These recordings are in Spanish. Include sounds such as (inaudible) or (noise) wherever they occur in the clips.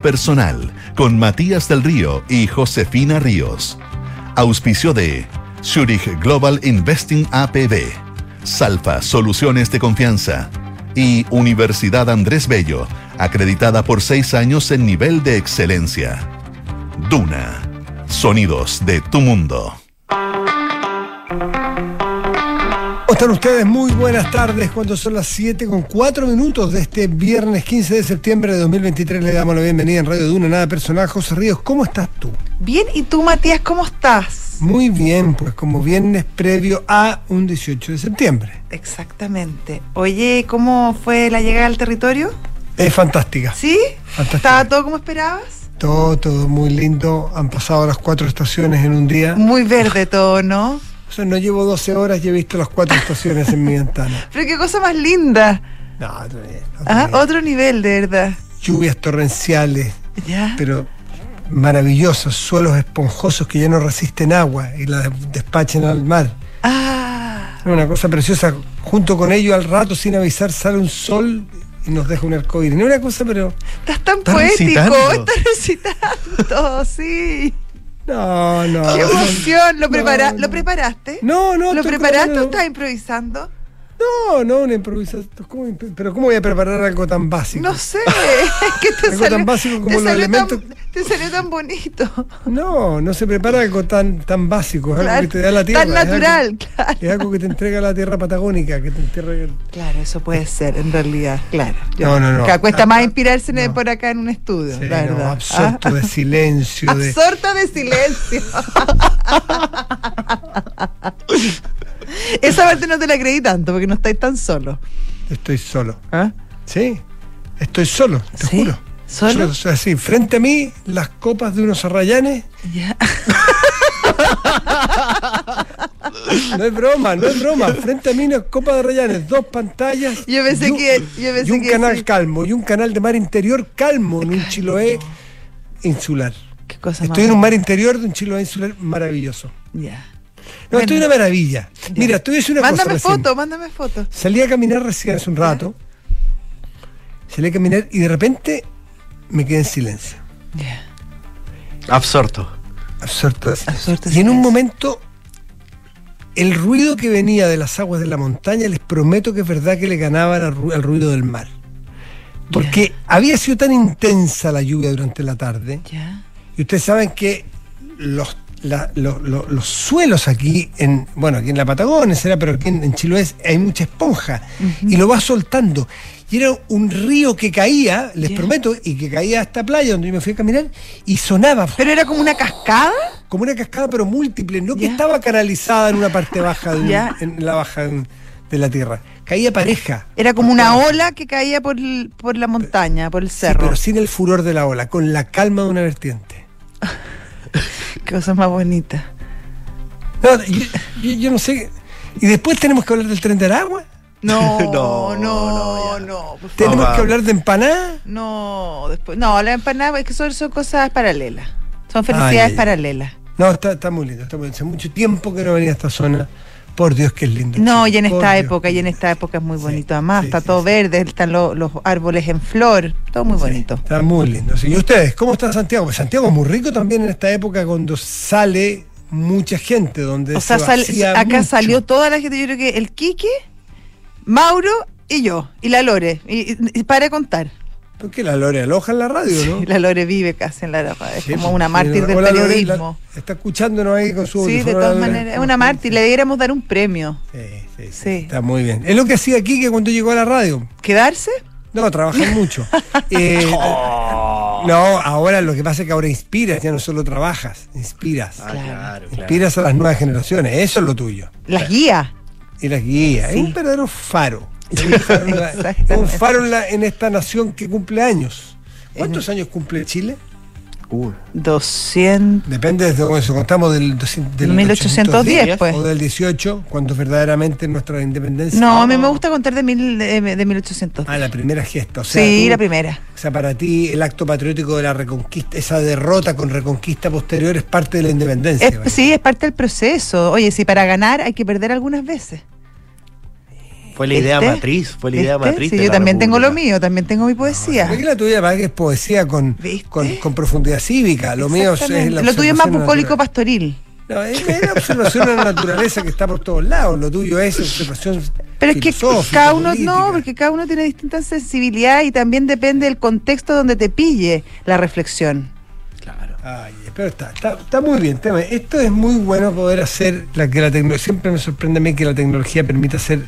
Personal con Matías del Río y Josefina Ríos. Auspicio de Zurich Global Investing APB, Salfa Soluciones de Confianza y Universidad Andrés Bello, acreditada por seis años en nivel de excelencia. Duna, sonidos de tu mundo. ¿Cómo están ustedes? Muy buenas tardes. Cuando son las 7 con 4 minutos de este viernes 15 de septiembre de 2023, le damos la bienvenida en Radio Duna, nada personal. José Ríos, ¿cómo estás tú? Bien, ¿y tú, Matías, cómo estás? Muy bien, pues como viernes previo a un 18 de septiembre. Exactamente. Oye, ¿cómo fue la llegada al territorio? Es fantástica. ¿Sí? Fantástica. ¿Estaba todo como esperabas? Todo, todo muy lindo. Han pasado las cuatro estaciones en un día. Muy verde todo, ¿no? O sea, no llevo 12 horas y he visto las cuatro estaciones en mi ventana. (laughs) Pero qué cosa más linda. No, otro nivel, otro Ah, nivel. otro nivel, de verdad. Lluvias torrenciales, Ya. pero maravillosas, suelos esponjosos que ya no resisten agua y la despachan al mar. Ah, Es una cosa preciosa. Junto con ello, al rato, sin avisar, sale un sol y nos deja un arcoíris. No es una cosa, pero. estás tan poético. recitando. Estás recitando, (laughs) sí. No, no. Qué emoción. ¿Lo, prepara- no. ¿Lo preparaste? No, no. ¿Lo preparaste o estás improvisando? No, no, una improvisación. ¿Cómo pero ¿cómo voy a preparar algo tan básico? No sé. (laughs) ¿Qué te Algo salió, tan básico como los elementos- Tan, te salió tan bonito. No, no se prepara algo tan, tan básico. Es algo que te da la tierra. tan es algo- natural, claro. Es algo que te entrega la tierra patagónica, que te entrega. Claro, eso puede ser, en realidad, claro. No, no, no. Acá cuesta más inspirarse en- No. por acá en un estudio, Sí, la no, verdad. absorto Ah, de silencio. (laughs) De... Absorto de silencio. (laughs) no te la creí tanto porque no estáis tan solo. Estoy solo. ¿Ah? Sí, estoy solo, te ¿Sí? juro. ¿Solo? O sea, sí, frente a mí, las copas de unos arrayanes. Ya. (laughs) No es broma, no es broma. Frente a mí, unas copas de arrayanes, dos pantallas. Yo pensé y un- que- yo pensé y un que canal sí. calmo, y un canal de mar interior calmo en un Chiloé insular. Qué cosa Estoy en un mar interior de un Chiloé insular maravilloso. Ya. No, Bueno. estoy una maravilla. Ya. Mira, a decir una Mándame cosa. recién. foto, mándame foto. Salí a caminar recién hace un rato. Salí a caminar y de repente me quedé en silencio. Ya. Absorto. Absorto. Absorto Y en un momento, el ruido que venía de las aguas de la montaña, les prometo que es verdad que le ganaban al, ru- al ruido del mar. Porque había sido tan intensa la lluvia durante la tarde, Ya. y ustedes saben que los, la- lo- lo- los suelos aquí, en bueno, aquí en la Patagonia, será, pero aquí en, en Chiloé hay mucha esponja, y lo va soltando. Y era un río que caía, les prometo, y que caía a esta playa donde yo me fui a caminar, y sonaba Pero era como una cascada. como una cascada pero múltiple, no que estaba canalizada en una parte baja de un- en la baja de, un- de la tierra. Caía pareja. Era como una ola que caía por, el- por la montaña, por el Sí, cerro. pero sin el furor de la ola, con la calma de una vertiente. (laughs) Qué (laughs) cosa más bonita. No, yo, yo- yo no sé. Y después tenemos que hablar del tren de Aragua. No, (laughs) no, No, no, no, Tenemos que hablar de empanada. No, después. No, la empanada es que son, son cosas paralelas. Son felicidades ay. paralelas. No, está, está muy lindo. Está muy lindo. Hace mucho tiempo que no venía a esta zona. Por Dios, que es lindo. No, y en por esta Dios. época, y en esta época es muy Sí, bonito. Además, sí, está sí, todo verde, están lo- los árboles en flor, todo muy bonito. Está muy lindo. ¿Y ustedes? ¿Cómo está Santiago? Pues Santiago es muy rico también en esta época cuando sale mucha gente, donde O sea, se sal- acá mucho. salió toda la gente, yo creo que el Quique, Mauro y yo, y la Lore. Y, para contar. ¿Por qué la Lore aloja en la radio, no? Y La Lore vive casi en la radio, es Sí, como pues, una sí, mártir del hola, Lore, periodismo. la- está escuchándonos ahí con su Sí, de todas maneras, es una mártir, le debiéramos dar un premio. Sí, sí, sí, Sí. Está muy bien. Es lo que hacía aquí que cuando llegó a la radio. ¿Quedarse? No, trabajar mucho. (laughs) Eh, no, ahora lo que pasa es que ahora inspiras, ya no solo trabajas, inspiras. Ah, claro, claro. Inspiras a las nuevas generaciones, eso es lo tuyo. Las guías. Y las guías, Sí. es un verdadero faro. (laughs) Un faro, en la- esta nación que cumple años. ¿Cuántos años cumple Chile? Uh, 200. Depende de cómo se contamos del, 200 del 1810, pues. o del 18, cuando verdaderamente nuestra independencia. No, a mí me gusta contar de, mil, de, de 1800. Ah, la primera gesta. O sea, sí, tú- la primera. O sea, para ti el acto patriótico de la reconquista, esa derrota con reconquista posterior es parte de la independencia. Sí, es parte del proceso. Oye, si para ganar hay que perder algunas veces. Fue la idea ¿Viste? matriz, fue la idea ¿Viste? matriz. Sí, de yo la también tengo lo mío, también tengo mi poesía. Es que la tuya para que es poesía con, con, con profundidad cívica. Lo mío es, la Lo tuyo es más bucólico pastoril. No, es, es la observación de la naturaleza que está por todos lados. Lo tuyo es observación. Pero es que cada uno, política. no, porque cada uno tiene distintas sensibilidades y también depende del contexto donde te pille la reflexión. Ay, pero está, está, muy bien. Esto es muy bueno poder hacer la que la tecnología. Siempre me sorprende a mí que la tecnología permita hacer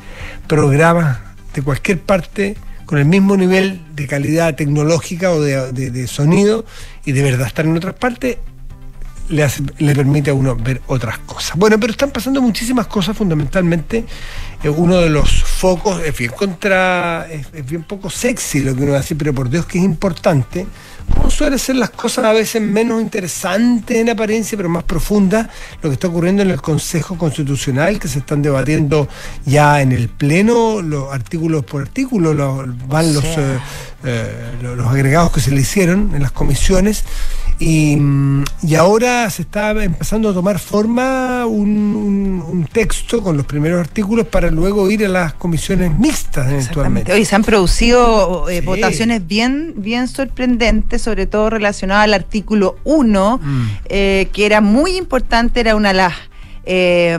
programas de cualquier parte con el mismo nivel de calidad tecnológica o de, sonido y de verdad estar en otras partes le permite a uno ver otras cosas. Bueno, pero están pasando muchísimas cosas, fundamentalmente eh, uno de los focos es bien contra, es, es bien poco sexy lo que uno va a decir, pero por Dios que es importante, como suele ser las cosas a veces menos interesantes en apariencia, pero más profundas, lo que está ocurriendo en el Consejo Constitucional, que se están debatiendo ya en el Pleno, los artículos por artículo, los- van los, eh, eh, los agregados que se le hicieron en las comisiones. Y, y ahora se está empezando a tomar forma un, un- un texto con los primeros artículos para luego ir a las comisiones mixtas eventualmente. Hoy se han producido eh, Sí. votaciones bien, bien sorprendentes, sobre todo relacionadas al artículo 1, Mm. eh, que era muy importante, era una de las... eh,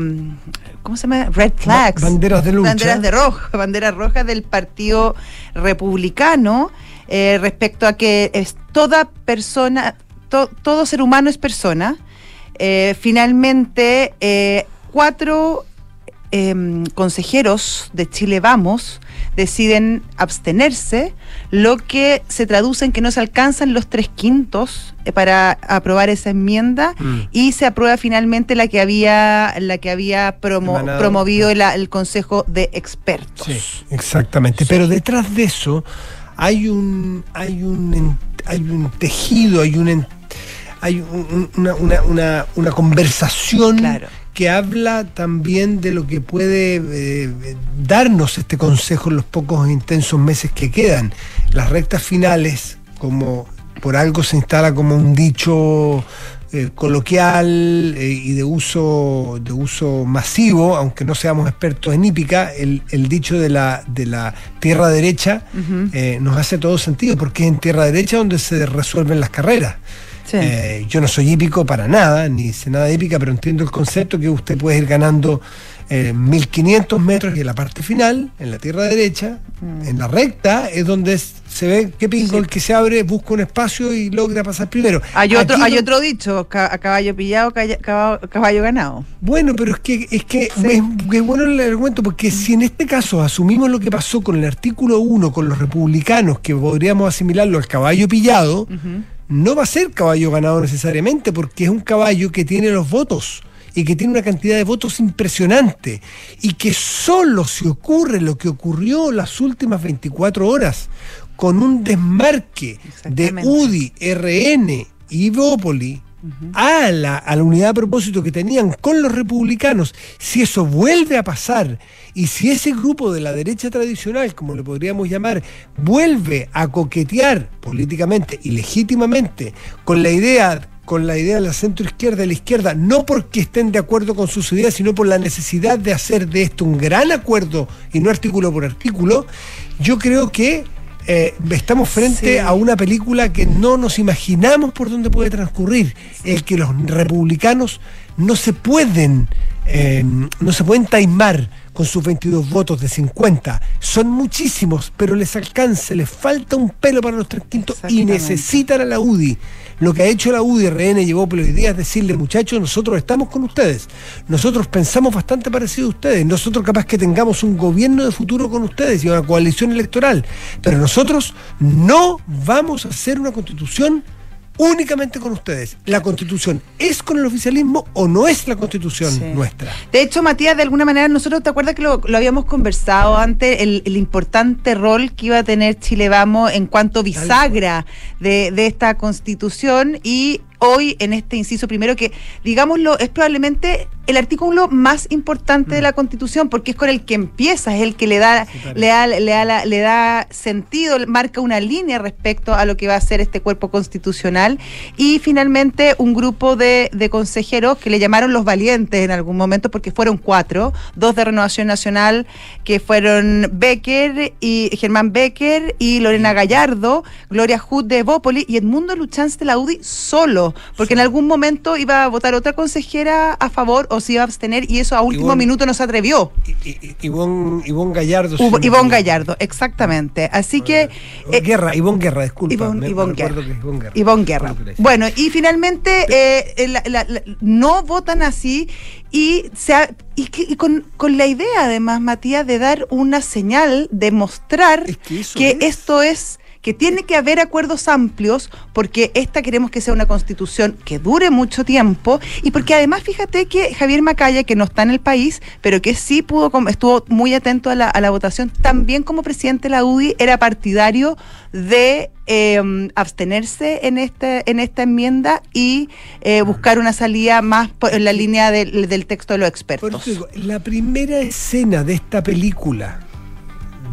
¿Cómo se llama? Red flags. Ba- banderas de lucha. Banderas de roja, (laughs) banderas rojas del Partido Republicano eh, respecto a que es toda persona, to- todo ser humano es persona. Eh, finalmente, eh, cuatro em, consejeros de Chile Vamos deciden abstenerse, lo que se traduce en que no se alcanzan los tres quintos eh, para aprobar esa enmienda Mm. y se aprueba finalmente la que había la que había promo- promovido la- el Consejo de Expertos. Sí, exactamente. Pero detrás de eso hay un hay un hay un tejido, hay un hay un- un- una, una, una, una conversación Claro. que habla también de lo que puede eh, darnos este consejo en los pocos intensos meses que quedan. Las rectas finales, como por algo se instala como un dicho eh, coloquial eh, y de uso de uso masivo, aunque no seamos expertos en hípica, el, el dicho de la, de la tierra derecha eh, nos hace todo sentido, porque es en tierra derecha donde se resuelven las carreras. Sí. Eh, yo no soy hípico para nada, ni sé nada de hípica, pero entiendo el concepto que usted puede ir ganando eh, 1500 metros y en la parte final, en la tierra derecha, en la recta, es donde es- se ve que pingo Mm. Sí. el que se abre, busca un espacio y logra pasar primero. Hay otro, Aquí hay no- otro dicho, a caballo pillado, caballo, caballo ganado. Bueno, pero es que es que es, es bueno el argumento porque si en este caso asumimos lo que pasó con el artículo 1 con los republicanos, que podríamos asimilarlo al caballo pillado, no va a ser caballo ganado necesariamente porque es un caballo que tiene los votos y que tiene una cantidad de votos impresionante y que solo si ocurre lo que ocurrió las últimas 24 horas con un desmarque de. UDI, RN y Bópoli a, la, a la unidad a propósito que tenían con los republicanos, si eso vuelve a pasar y si ese grupo de la derecha tradicional, como le podríamos llamar, vuelve a coquetear políticamente y legítimamente con la idea con la idea de la centro izquierda y la izquierda, no porque estén de acuerdo con sus ideas, sino por la necesidad de hacer de esto un gran acuerdo y no artículo por artículo, yo creo que eh, estamos frente Sí. a una película que no nos imaginamos por dónde puede transcurrir. El que los republicanos no se pueden, eh, no se pueden taimar con sus 22 votos de 50. Son muchísimos, pero les alcanza, les falta un pelo para los tres quintos y necesitan a la UDI. Lo que ha hecho la UDI, RN, llevó por hoy día es decirle, muchachos, nosotros estamos con ustedes. Nosotros pensamos bastante parecido a ustedes. Nosotros capaz que tengamos un gobierno de futuro con ustedes y una coalición electoral. Pero nosotros no vamos a hacer una constitución únicamente con ustedes. La constitución es con el oficialismo o no es la constitución Sí. nuestra. De hecho, Matías, de alguna manera, nosotros, ¿te acuerdas que lo, lo habíamos conversado antes? El, el importante rol que iba a tener Chile Vamos en cuanto bisagra de, de esta constitución y hoy en este inciso primero que, digámoslo, es probablemente el artículo más importante de la Constitución porque es con el que empieza, es el que le da, le da, le da, le da sentido, marca una línea respecto a lo que va a ser este cuerpo constitucional. Y finalmente un grupo de, de consejeros que le llamaron los valientes en algún momento porque fueron cuatro, dos de Renovación Nacional que fueron Becker y Germán Becker y Lorena Gallardo, Gloria Hood de Bópoli y Edmundo Luchanz de la UDI solo, porque en algún momento iba a votar otra consejera a favor o se iba a abstener y eso a último minuto no se atrevió. Ivonne, Gallardo. Ivonne no- Gallardo, exactamente. Así que... eh, Guerra, Ivonne Guerra, disculpa. Ivonne, recuerdo Guerra. Ivonne Guerra. Bueno, y finalmente eh, eh, la- la- la- no votan así y, se ha- y, que- y con, con la idea además, Matías, de dar una señal, de mostrar Es que eso que es. esto es que tiene que haber acuerdos amplios porque esta queremos que sea una constitución que dure mucho tiempo y porque además fíjate que Javier Macaya que no está en el país pero que sí pudo estuvo muy atento a la, a la votación también como presidente de la UDI era partidario de eh, abstenerse en este en esta enmienda y eh, buscar una salida más por- en la línea del, del texto de los Por expertos eso digo, la primera escena de esta película,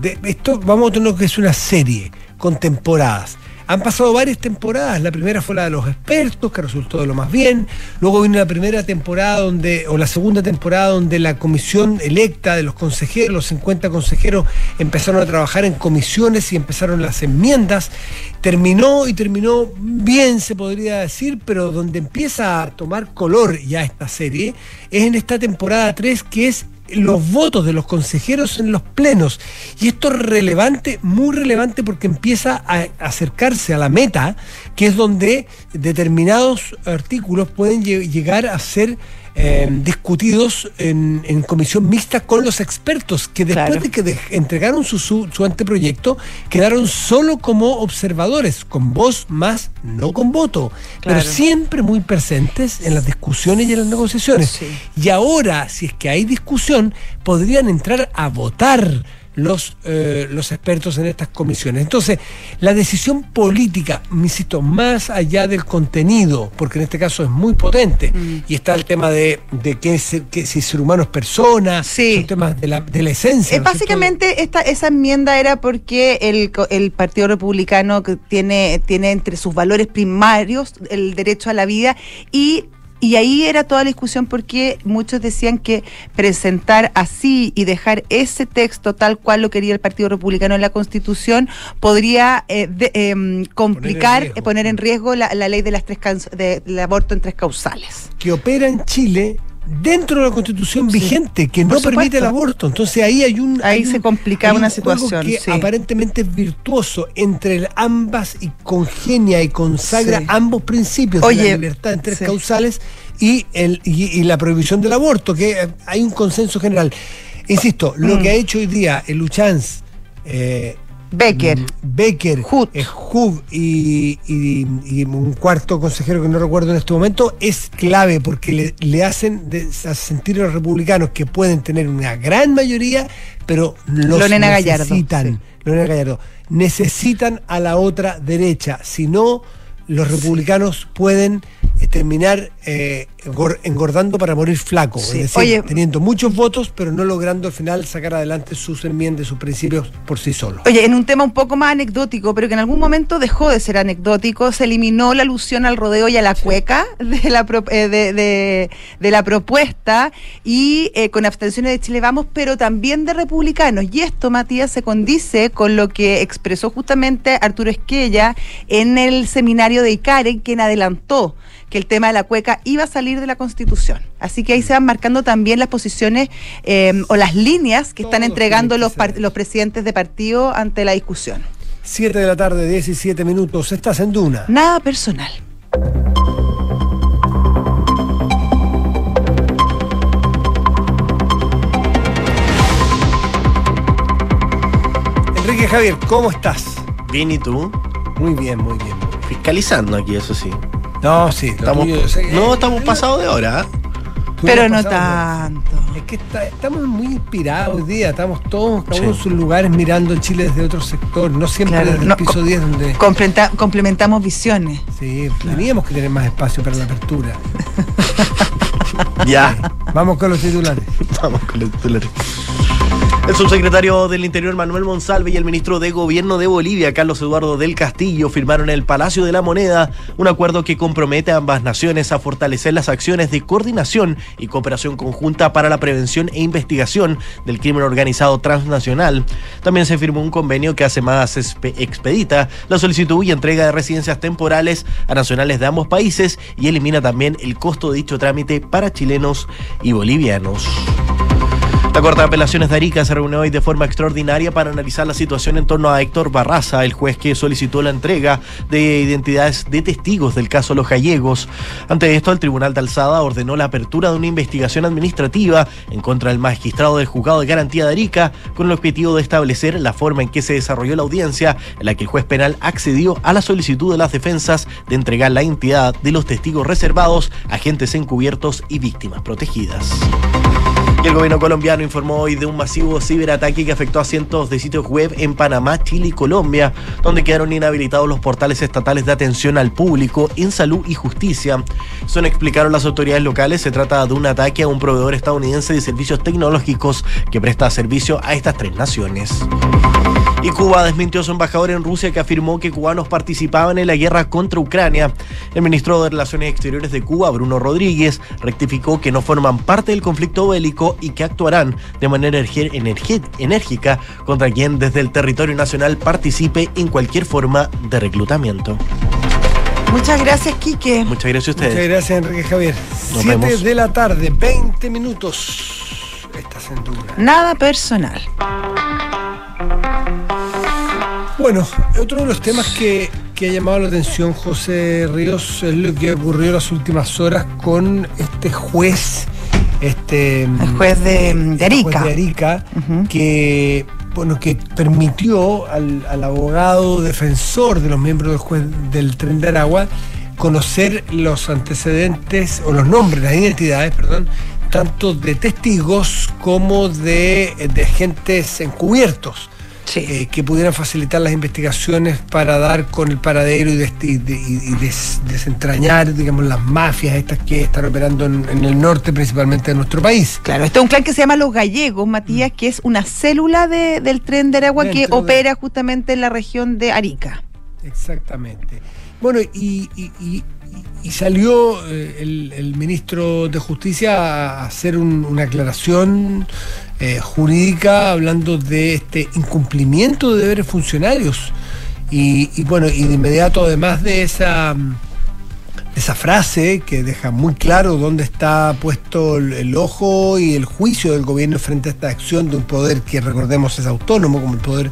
de esto vamos a tener que es una serie con temporadas. Han pasado varias temporadas. La primera fue la de los expertos, que resultó de lo más bien. Luego vino la primera temporada donde, o la segunda temporada donde la comisión electa de los consejeros, los 50 consejeros, empezaron a trabajar en comisiones y empezaron las enmiendas. Terminó y terminó bien, se podría decir, pero donde empieza a tomar color ya esta serie es en esta temporada 3 que es los votos de los consejeros en los plenos. Y esto es relevante, muy relevante, porque empieza a acercarse a la meta, que es donde determinados artículos pueden lle- llegar a ser eh, discutidos en, en comisión mixta con los expertos, que después Claro. de que de- entregaron su, su, su anteproyecto, quedaron solo como observadores, con voz más, no con voto, Claro. pero siempre muy presentes en las discusiones y en las negociaciones. Sí. Y ahora, si es que hay discusión, podrían entrar a votar los, eh, los expertos en estas comisiones. Entonces, la decisión política, me insisto, más allá del contenido, porque en este caso es muy potente, Mm. y está el tema de, de qué es, qué- si ser humano es persona, Sí. son temas de la, de la esencia. Eh, ¿no es cierto? básicamente esta, esa enmienda era porque el, el Partido Republicano que tiene, tiene entre sus valores primarios el derecho a la vida y, y ahí era toda la discusión porque muchos decían que presentar así y dejar ese texto tal cual lo quería el Partido Republicano en la Constitución podría eh, de- em, complicar, riesgo. eh, poner en riesgo la, la ley de las tres de- del aborto en tres causales. que opera en Chile dentro de la constitución Sí, vigente, que por no permite el aborto. Entonces ahí hay un... Ahí hay se un una juego situación, Que sí. aparentemente es virtuoso entre ambas y congenia y consagra Sí. ambos principios de la libertad en tres causales y, el, y, y la prohibición del aborto, que eh, hay un consenso general. Insisto, lo Mm. que ha hecho hoy día el Luchanz... eh, Becker. Mm, Becker, Hut. eh, Hub y, y- y un cuarto consejero que no recuerdo en este momento es clave porque le, le hacen de- a sentir a los republicanos que pueden tener una gran mayoría, pero los Lorena Gallardo, necesitan. sí. Lorena Gallardo, necesitan a la otra derecha, si no los republicanos pueden terminar eh, engor- engordando para morir flacos, Sí. es decir, Oye- teniendo muchos votos, pero no logrando al final sacar adelante sus enmiendas, sus principios por sí solos. Oye, en un tema un poco más anecdótico, pero que en algún momento dejó de ser anecdótico, se eliminó la alusión al rodeo y a la cueca de la, pro- eh, de, de- de la propuesta y eh, con abstenciones de Chile Vamos, pero también de republicanos. Y esto, Matías, se condice con lo que expresó justamente Arturo Esquella en el seminario de ICARE, quien adelantó que el tema de la cueca iba a salir de la Constitución. Así que ahí se van marcando también las posiciones eh, o las líneas que están entregando que los, presidentes de partido ante la discusión. 7 de la tarde, 17 minutos. Estás en Duna. Nada personal. Enrique Javier, ¿cómo estás? Bien, ¿y tú? Muy bien. muy bien. Fiscalizando aquí, eso sí. No, sí. lo Estamos, tuyo, o sea, no, eh, estamos pasados de hora. ¿eh? ¿Qué Pero no tanto. Es que está- estamos muy inspirados hoy día, estamos todos, uno en Sí. sus lugares mirando Chile desde otro sector, no siempre Claro, desde no, el piso co- 10 donde... Complementamos visiones. Sí, teníamos que tener más espacio para la apertura. (laughs) Ya. Vamos con los titulares. Vamos con los titulares. El subsecretario del Interior Manuel Monsalve y el ministro de Gobierno de Bolivia, Carlos Eduardo del Castillo, firmaron en el Palacio de la Moneda un acuerdo que compromete a ambas naciones a fortalecer las acciones de coordinación y cooperación conjunta para la prevención e investigación del crimen organizado transnacional. También se firmó un convenio que hace más expedita la solicitud y entrega de residencias temporales a nacionales de ambos países y elimina también el costo de dicho trámite para chilenos y bolivianos. La Corte de Apelaciones de Arica se reunió hoy de forma extraordinaria para analizar la situación en torno a Héctor Barraza, el juez que solicitó la entrega de identidades de testigos del caso Los Gallegos. Ante esto, el Tribunal de Alzada ordenó la apertura de una investigación administrativa en contra del magistrado del Juzgado de Garantía de Arica con el objetivo de establecer la forma en que se desarrolló la audiencia en la que el juez penal accedió a la solicitud de las defensas de entregar la identidad de los testigos reservados, agentes encubiertos y víctimas protegidas. El gobierno colombiano informó hoy de un masivo ciberataque que afectó a cientos de sitios web en Panamá, Chile y Colombia, donde quedaron inhabilitados los portales estatales de atención al público en salud y justicia. Son explicaron las autoridades locales, se trata de un ataque a un proveedor estadounidense de servicios tecnológicos que presta servicio a estas tres naciones. Y Cuba desmintió a su embajador en Rusia que afirmó que cubanos participaban en la guerra contra Ucrania. El ministro de Relaciones Exteriores de Cuba, Bruno Rodríguez, rectificó que no forman parte del conflicto bélico y que actuarán de manera enérgica contra quien desde el territorio nacional participe en cualquier forma de reclutamiento. Muchas gracias, Quique. Muchas gracias a Muchas ustedes. gracias, Enrique Javier. Nos 7 vemos. de la tarde, 20 minutos. Estás en duda. Nada personal. Bueno, otro de los temas que, que ha llamado la atención José Ríos es lo que ocurrió en las últimas horas con este juez, este El juez de, de Arica. juez de Arica, que bueno que permitió al, al abogado defensor de los miembros del juez del tren de Aragua conocer los antecedentes o los nombres, las identidades, perdón, tanto de testigos como de, de agentes encubiertos Sí. eh, que pudieran facilitar las investigaciones para dar con el paradero y, des- y de- y- y des- desentrañar, digamos, las mafias estas que están operando en, en el norte, principalmente de nuestro país. Claro, este es un clan que se llama Los Gallegos, Matías, que es una célula de- del tren de Aragua que de- opera justamente en la región de Arica. Exactamente. Bueno, y, y- y- y salió eh, el, ministro de Justicia a hacer un- una aclaración eh, jurídica hablando de este incumplimiento de deberes funcionarios. Y, bueno, y de inmediato, además de esa, esa frase que deja muy claro dónde está puesto el, ojo y el juicio del gobierno frente a esta acción de un poder que recordemos es autónomo como el poder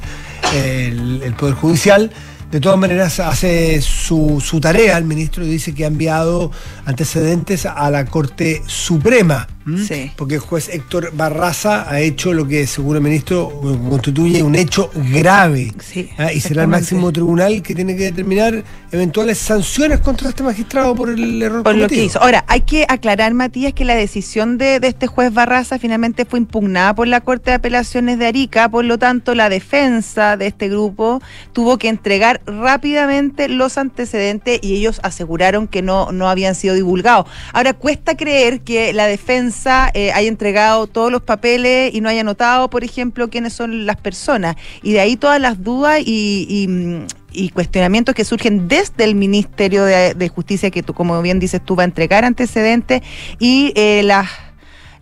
eh, el poder judicial de todas maneras hace su, tarea el ministro y dice que ha enviado antecedentes a la Corte Suprema ¿m? Sí. porque el juez Héctor Barraza ha hecho lo que según el ministro constituye un hecho grave Sí, ¿ah? y será el máximo tribunal que tiene que determinar eventuales sanciones contra este magistrado por el error Por lo que hizo. Ahora, hay que aclarar, Matías, que la decisión de, de este juez Barraza finalmente fue impugnada por la Corte de Apelaciones de Arica, por lo tanto, la defensa de este grupo tuvo que entregar rápidamente los antecedentes y ellos aseguraron que no, no habían sido divulgados. Ahora, cuesta creer que la defensa eh, haya entregado todos los papeles y no haya notado, por ejemplo, quiénes son las personas. Y de ahí todas las dudas y, y, mm, cuestionamientos que surgen desde el Ministerio de, Justicia, que tú, como bien dices, tú va a entregar antecedentes y eh, las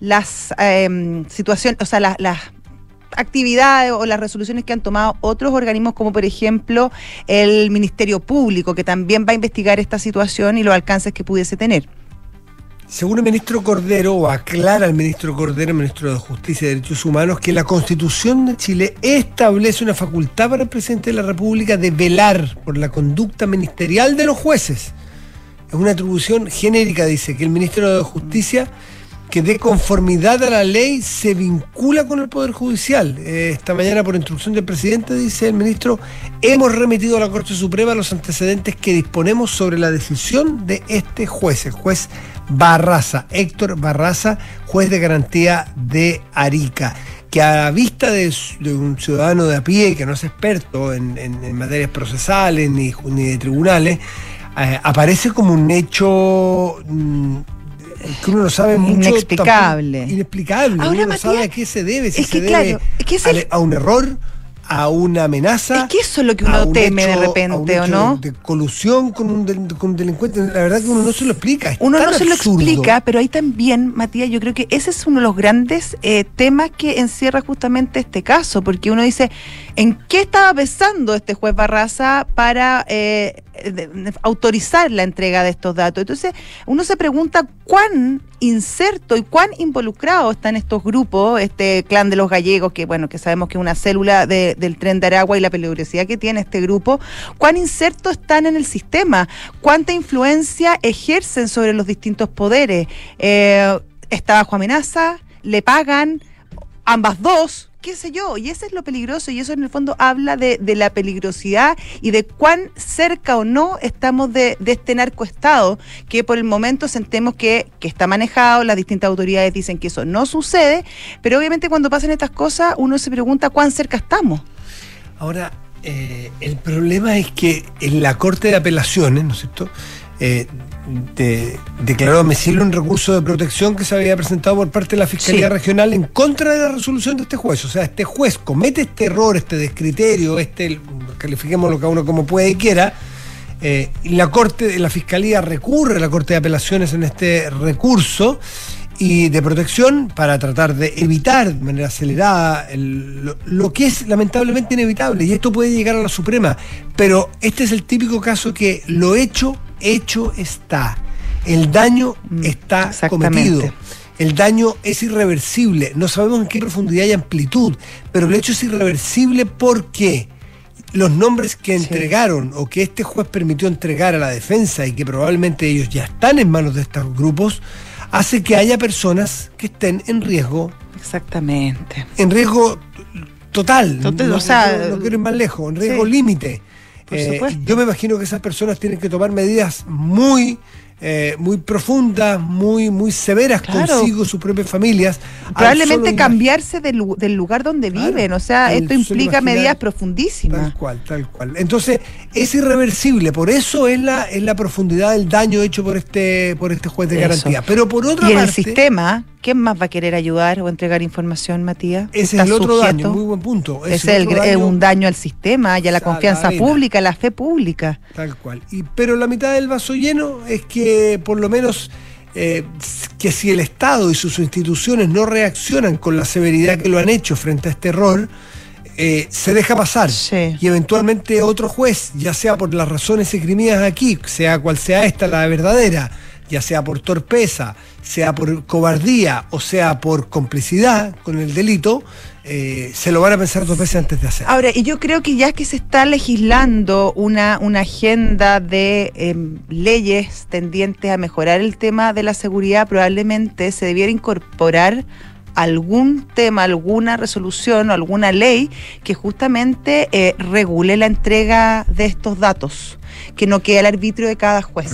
las em, situaciones, o sea, las actividades o las resoluciones que han tomado otros organismos, como por ejemplo el Ministerio Público, que también va a investigar esta situación y los alcances que pudiese tener. Según el ministro Cordero, o aclara el ministro Cordero, ministro de Justicia y Derechos Humanos, que la Constitución de Chile establece una facultad para el presidente de la República de velar por la conducta ministerial de los jueces. Es una atribución genérica, dice, que el ministro de Justicia, que de conformidad a la ley, se vincula con el Poder Judicial. Eh, esta mañana, por instrucción del presidente, dice el ministro, hemos remitido a la Corte Suprema los antecedentes que disponemos sobre la decisión de este juez, el juez Barraza, Héctor Barraza, juez de garantía de Arica, que a vista de, un ciudadano de a pie que no es experto en, en- materias procesales ni de tribunales, eh, aparece como un hecho mm, que uno no sabe mucho. Inexplicable. tampoco- inexplicable. Ahora, uno no Matías, sabe a qué se debe, si es se debe claro, es que es a, el- a un error, a una amenaza. Es que eso es lo que uno un teme de hecho- un repente, ¿o no? De, de colusión con un, del- con un delincuente. La verdad que uno no se lo explica. es Uno tan no se lo absurdo. explica, pero ahí también, Matías, yo creo que ese es uno de los grandes eh, temas que encierra justamente este caso, porque uno dice, ¿en qué estaba pensando este juez Barraza para eh, autorizar la entrega de estos datos? Entonces, uno se pregunta cuán inserto y cuán involucrado están estos grupos, este clan de los gallegos, que bueno, que sabemos que es una célula de- del tren de Aragua y la peligrosidad que tiene este grupo, cuán insertos están en el sistema, cuánta influencia ejercen sobre los distintos poderes. Eh, está bajo amenaza, le pagan, ambas dos, qué sé yo, y eso es lo peligroso, y eso en el fondo habla de, de la peligrosidad y de cuán cerca o no estamos de, de este narcoestado, que por el momento sentemos que, que está manejado, las distintas autoridades dicen que eso no sucede, pero obviamente cuando pasan estas cosas uno se pregunta cuán cerca estamos. Ahora, eh, el problema es que en la Corte de Apelaciones, ¿no es cierto? Eh, de- declaró admisible un recurso de protección que se había presentado por parte de la Fiscalía Sí. Regional en contra de la resolución de este juez. O sea, este juez comete este error, este descriterio, este, califiquémoslo cada uno como puede y quiera, eh, y la Corte, la Fiscalía recurre a la Corte de Apelaciones en este recurso y de protección para tratar de evitar de manera acelerada el- lo, lo que es lamentablemente inevitable y esto puede llegar a la Suprema. Pero este es el típico caso que lo hecho, hecho está. El daño Mm, está cometido. El daño es irreversible. No sabemos en qué profundidad y amplitud, pero el hecho es irreversible porque los nombres que Sí. entregaron o que este juez permitió entregar a la defensa y que probablemente ellos ya están en manos de estos grupos, hace que haya personas que estén en riesgo, Exactamente. en riesgo total. Total, no, o sea, no- no quiero ir más lejos, en riesgo sí. límite. Eh, yo me imagino que esas personas tienen que tomar medidas muy eh, muy profundas, muy muy severas Claro. consigo, sus propias familias. Probablemente cambiarse del, lu- del lugar donde Claro, viven, o sea, esto implica medidas Tal profundísimas. cual, tal cual. Entonces, es irreversible, por eso es la, es la profundidad del daño hecho por este, por este juez de Eso. garantía. Pero por otra Y en el parte, sistema, ¿quién más va a querer ayudar o entregar información, Matías? ese es el otro sujeto. daño, muy buen punto. Es, el daño, un daño al sistema y a la confianza pública, a la fe pública. Tal cual. Y, pero la mitad del vaso lleno es que por lo menos eh, que si el Estado y sus instituciones no reaccionan con la severidad que lo han hecho frente a este error, eh, se deja pasar. Sí. Y eventualmente otro juez, ya sea por las razones esgrimidas aquí, sea cual sea esta la verdadera, ya sea por torpeza, sea por cobardía o sea por complicidad con el delito, eh, se lo van a pensar dos veces antes de hacer. Ahora, y yo creo que ya que se está legislando una, una agenda de em, leyes tendientes a mejorar el tema de la seguridad, probablemente se debiera incorporar algún tema, alguna resolución o alguna ley que justamente eh, regule la entrega de estos datos, que no quede al arbitrio de cada juez.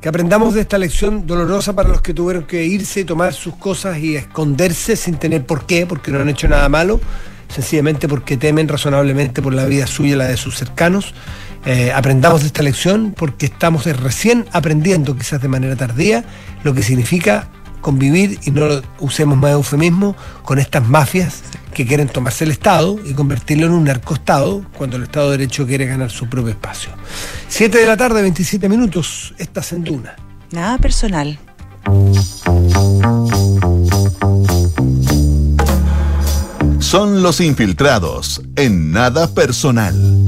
Que aprendamos de esta lección dolorosa para los que tuvieron que irse tomar sus cosas y esconderse sin tener por qué, porque no han hecho nada malo, sencillamente porque temen razonablemente por la vida suya y la de sus cercanos. Eh, aprendamos de esta lección porque estamos recién aprendiendo, quizás de manera tardía, lo que significa convivir, y no lo usemos más eufemismo, con estas mafias que quieren tomarse el Estado y convertirlo en un narcoestado cuando el Estado de Derecho quiere ganar su propio espacio. 7 de la tarde, 27 minutos, estás en Duna. Nada personal. Son los infiltrados en nada personal.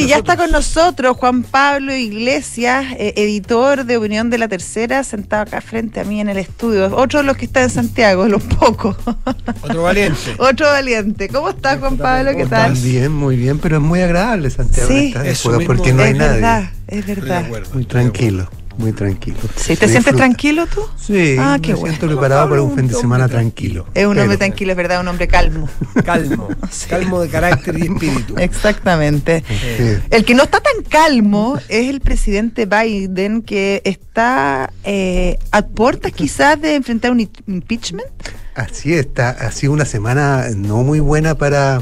Sí, ya está con nosotros Juan Pablo Iglesias, eh, editor de Opinión de la Tercera, sentado acá frente a mí en el estudio. Otro de los que está en Santiago, los pocos. (laughs) Otro valiente. Otro valiente. ¿Cómo estás, Juan Pablo? ¿Qué tal? Bien, muy bien, pero es muy agradable Santiago Sí, en esta eso época mismo. porque no hay es nadie. verdad, es verdad. acuerdo, Muy tranquilo. Muy tranquilo. Sí, ¿Te sientes tranquilo tú? Sí, Ah, qué me bueno. siento preparado para un fin de semana tranquilo. Es un hombre Pero- tranquilo, es verdad, un hombre calmo. (laughs) Calmo, (laughs) calmo de carácter y espíritu. Exactamente. Sí. El que no está tan calmo es el presidente Biden, que está eh, a puertas quizás de enfrentar un impeachment. Así está, ha sido una semana no muy buena para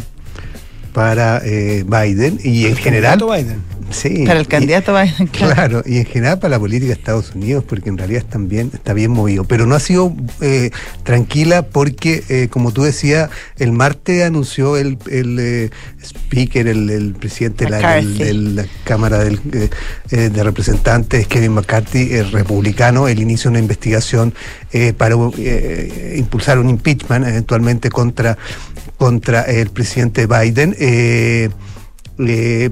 para eh, Biden y en general Candidato Biden. sí Para el y- candidato Biden, (laughs) claro. Claro, y en general para la política de Estados Unidos, porque en realidad están bien, está bien movido. Pero no ha sido eh, tranquila porque, eh, como tú decías, el martes anunció el, el, eh, speaker, el, el presidente de la, la Cámara del, de Representantes, Kevin McCarthy, el republicano, el inicio de una investigación eh, para eh, impulsar un impeachment eventualmente contra, contra el presidente Biden. Eh, eh,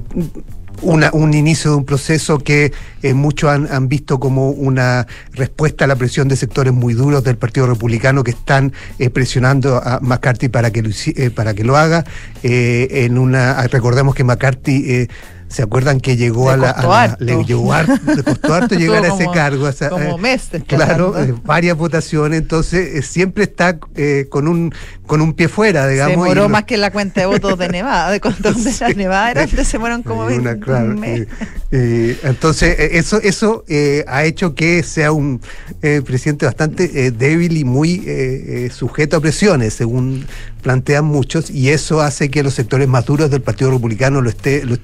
una- un inicio de un proceso que eh, muchos han, han visto como una respuesta a la presión de sectores muy duros del Partido Republicano que están eh, presionando a McCarthy para que lo, para que lo haga. En una, recordemos que McCarthy ¿Se acuerdan que llegó Le a la, a la- harto. le, llegó harto, le costó harto (laughs) llegar a ese cargo? o sea, como eh, meses Claro, eh, varias votaciones, entonces eh, siempre está eh, con un con un pie fuera, Se digamos. y demoró más que la cuenta de votos de (laughs) Nevada, de cuando de las Nevadas eran, se demoraron como Hay 20 una, claro, meses. entonces, eso, eso eh, ha hecho que sea un presidente bastante débil y muy sujeto a presiones, según plantean muchos, y eso hace que los sectores más duros del Partido Republicano lo esté lo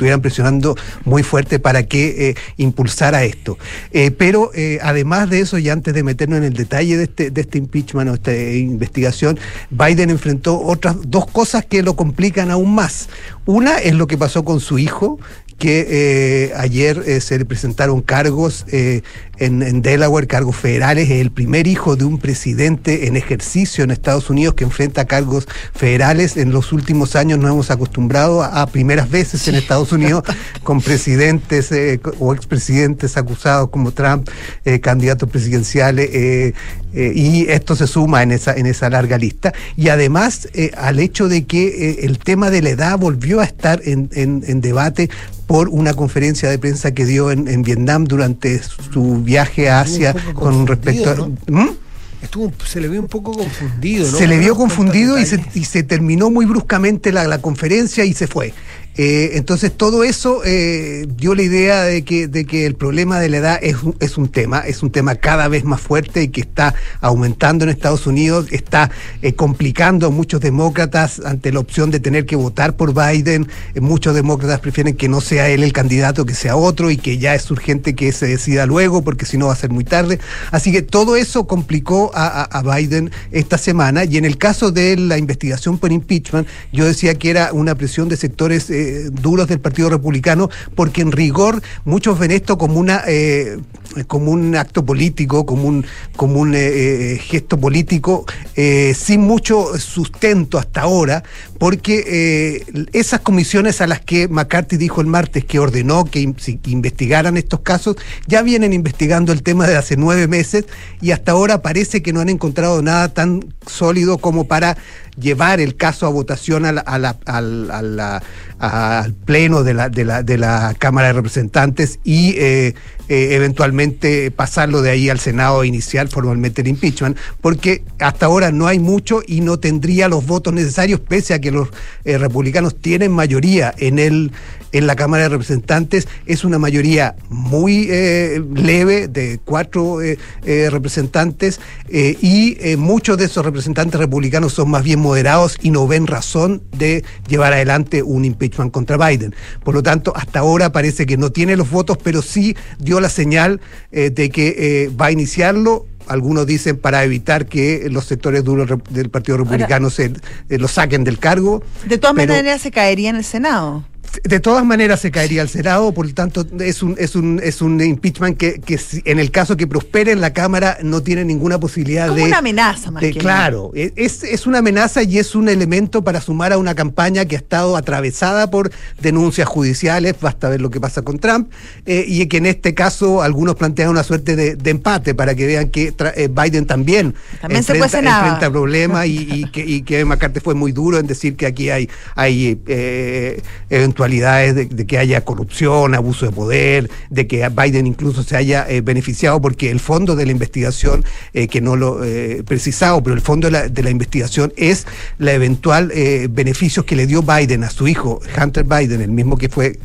estuvieran presionando muy fuerte para que eh, impulsara esto. Eh, pero eh, además de eso, y antes de meternos en el detalle de este, de este impeachment o esta investigación, Biden enfrentó otras dos cosas que lo complican aún más. Una es lo que pasó con su hijo, que eh, ayer eh, se le presentaron cargos eh, en, en Delaware, cargos federales, es el primer hijo de un presidente en ejercicio en Estados Unidos que enfrenta cargos federales. En los últimos años nos hemos acostumbrado a, a primeras veces en Estados Unidos (laughs) con presidentes o expresidentes acusados como Trump, candidatos presidenciales, y esto se suma en esa, en esa larga lista. Y además al hecho de que el tema de la edad volvió a estar en, en- en debate por una conferencia de prensa que dio en, en Vietnam durante su viaje a Asia con respecto a... ¿Mm? Estuvo, se le vio un poco confundido, ¿no? Se le vio confundido y se, y se terminó muy bruscamente la, la conferencia y se fue. Eh, entonces todo eso eh, dio la idea de que, de que el problema de la edad es es un tema, es un tema cada vez más fuerte y que está aumentando en Estados Unidos, está eh, complicando a muchos demócratas ante la opción de tener que votar por Biden. Eh, muchos demócratas prefieren que no sea él el candidato, que sea otro y que ya es urgente que se decida luego porque si no va a ser muy tarde. Así que todo eso complicó a, Biden esta semana y en el caso de la investigación por impeachment, yo decía que era una presión de sectores duros del Partido Republicano porque en rigor muchos ven esto como una eh, como un acto político, como un como un eh, eh, gesto político sin mucho sustento hasta ahora, porque esas comisiones a las que McCarthy dijo el martes que ordenó que investigaran estos casos, ya vienen investigando el tema de hace nueve meses y hasta ahora parece que no han encontrado nada tan sólido como para llevar el caso a votación a la- a la- al, pleno de la, de, la, de la Cámara de Representantes y eh, eh, eventualmente pasarlo de ahí al Senado e iniciar formalmente el impeachment, porque hasta ahora no hay mucho y no tendría los votos necesarios, pese a que los eh, republicanos tienen mayoría en el en la Cámara de Representantes es una mayoría muy eh, leve de cuatro eh, eh, representantes eh, y muchos de esos representantes republicanos son más bien moderados y no ven razón de llevar adelante un impeachment contra Biden. Por lo tanto, hasta ahora parece que no tiene los votos, pero sí dio la señal de que va a iniciarlo. Algunos dicen para evitar que los sectores duros del Partido Republicano se eh, lo saquen del cargo. De todas pero- maneras se caería en el Senado. De todas maneras se caería al Senado, por lo tanto es un, es un, es un impeachment que, que en el caso que prospere en la Cámara no tiene ninguna posibilidad Como de... una amenaza más de- que claro, e- es, es una amenaza y es un elemento para sumar a una campaña que ha estado atravesada por denuncias judiciales, basta ver lo que pasa con Trump, eh, y que en este caso algunos plantean una suerte de, de empate para que vean que tra- eh, Biden también, También se enfrenta, enfrenta problemas y, y (laughs) que, y que McCarthy fue muy duro en decir que aquí hay, hay eh, eventualmente de, de que haya corrupción, abuso de poder, de que Biden incluso se haya eh, beneficiado, porque el fondo de la investigación, eh, que no lo he precisado, pero el fondo de la, de la investigación es la eventual eh, beneficios que le dio Biden a su hijo, Hunter Biden, el mismo que fue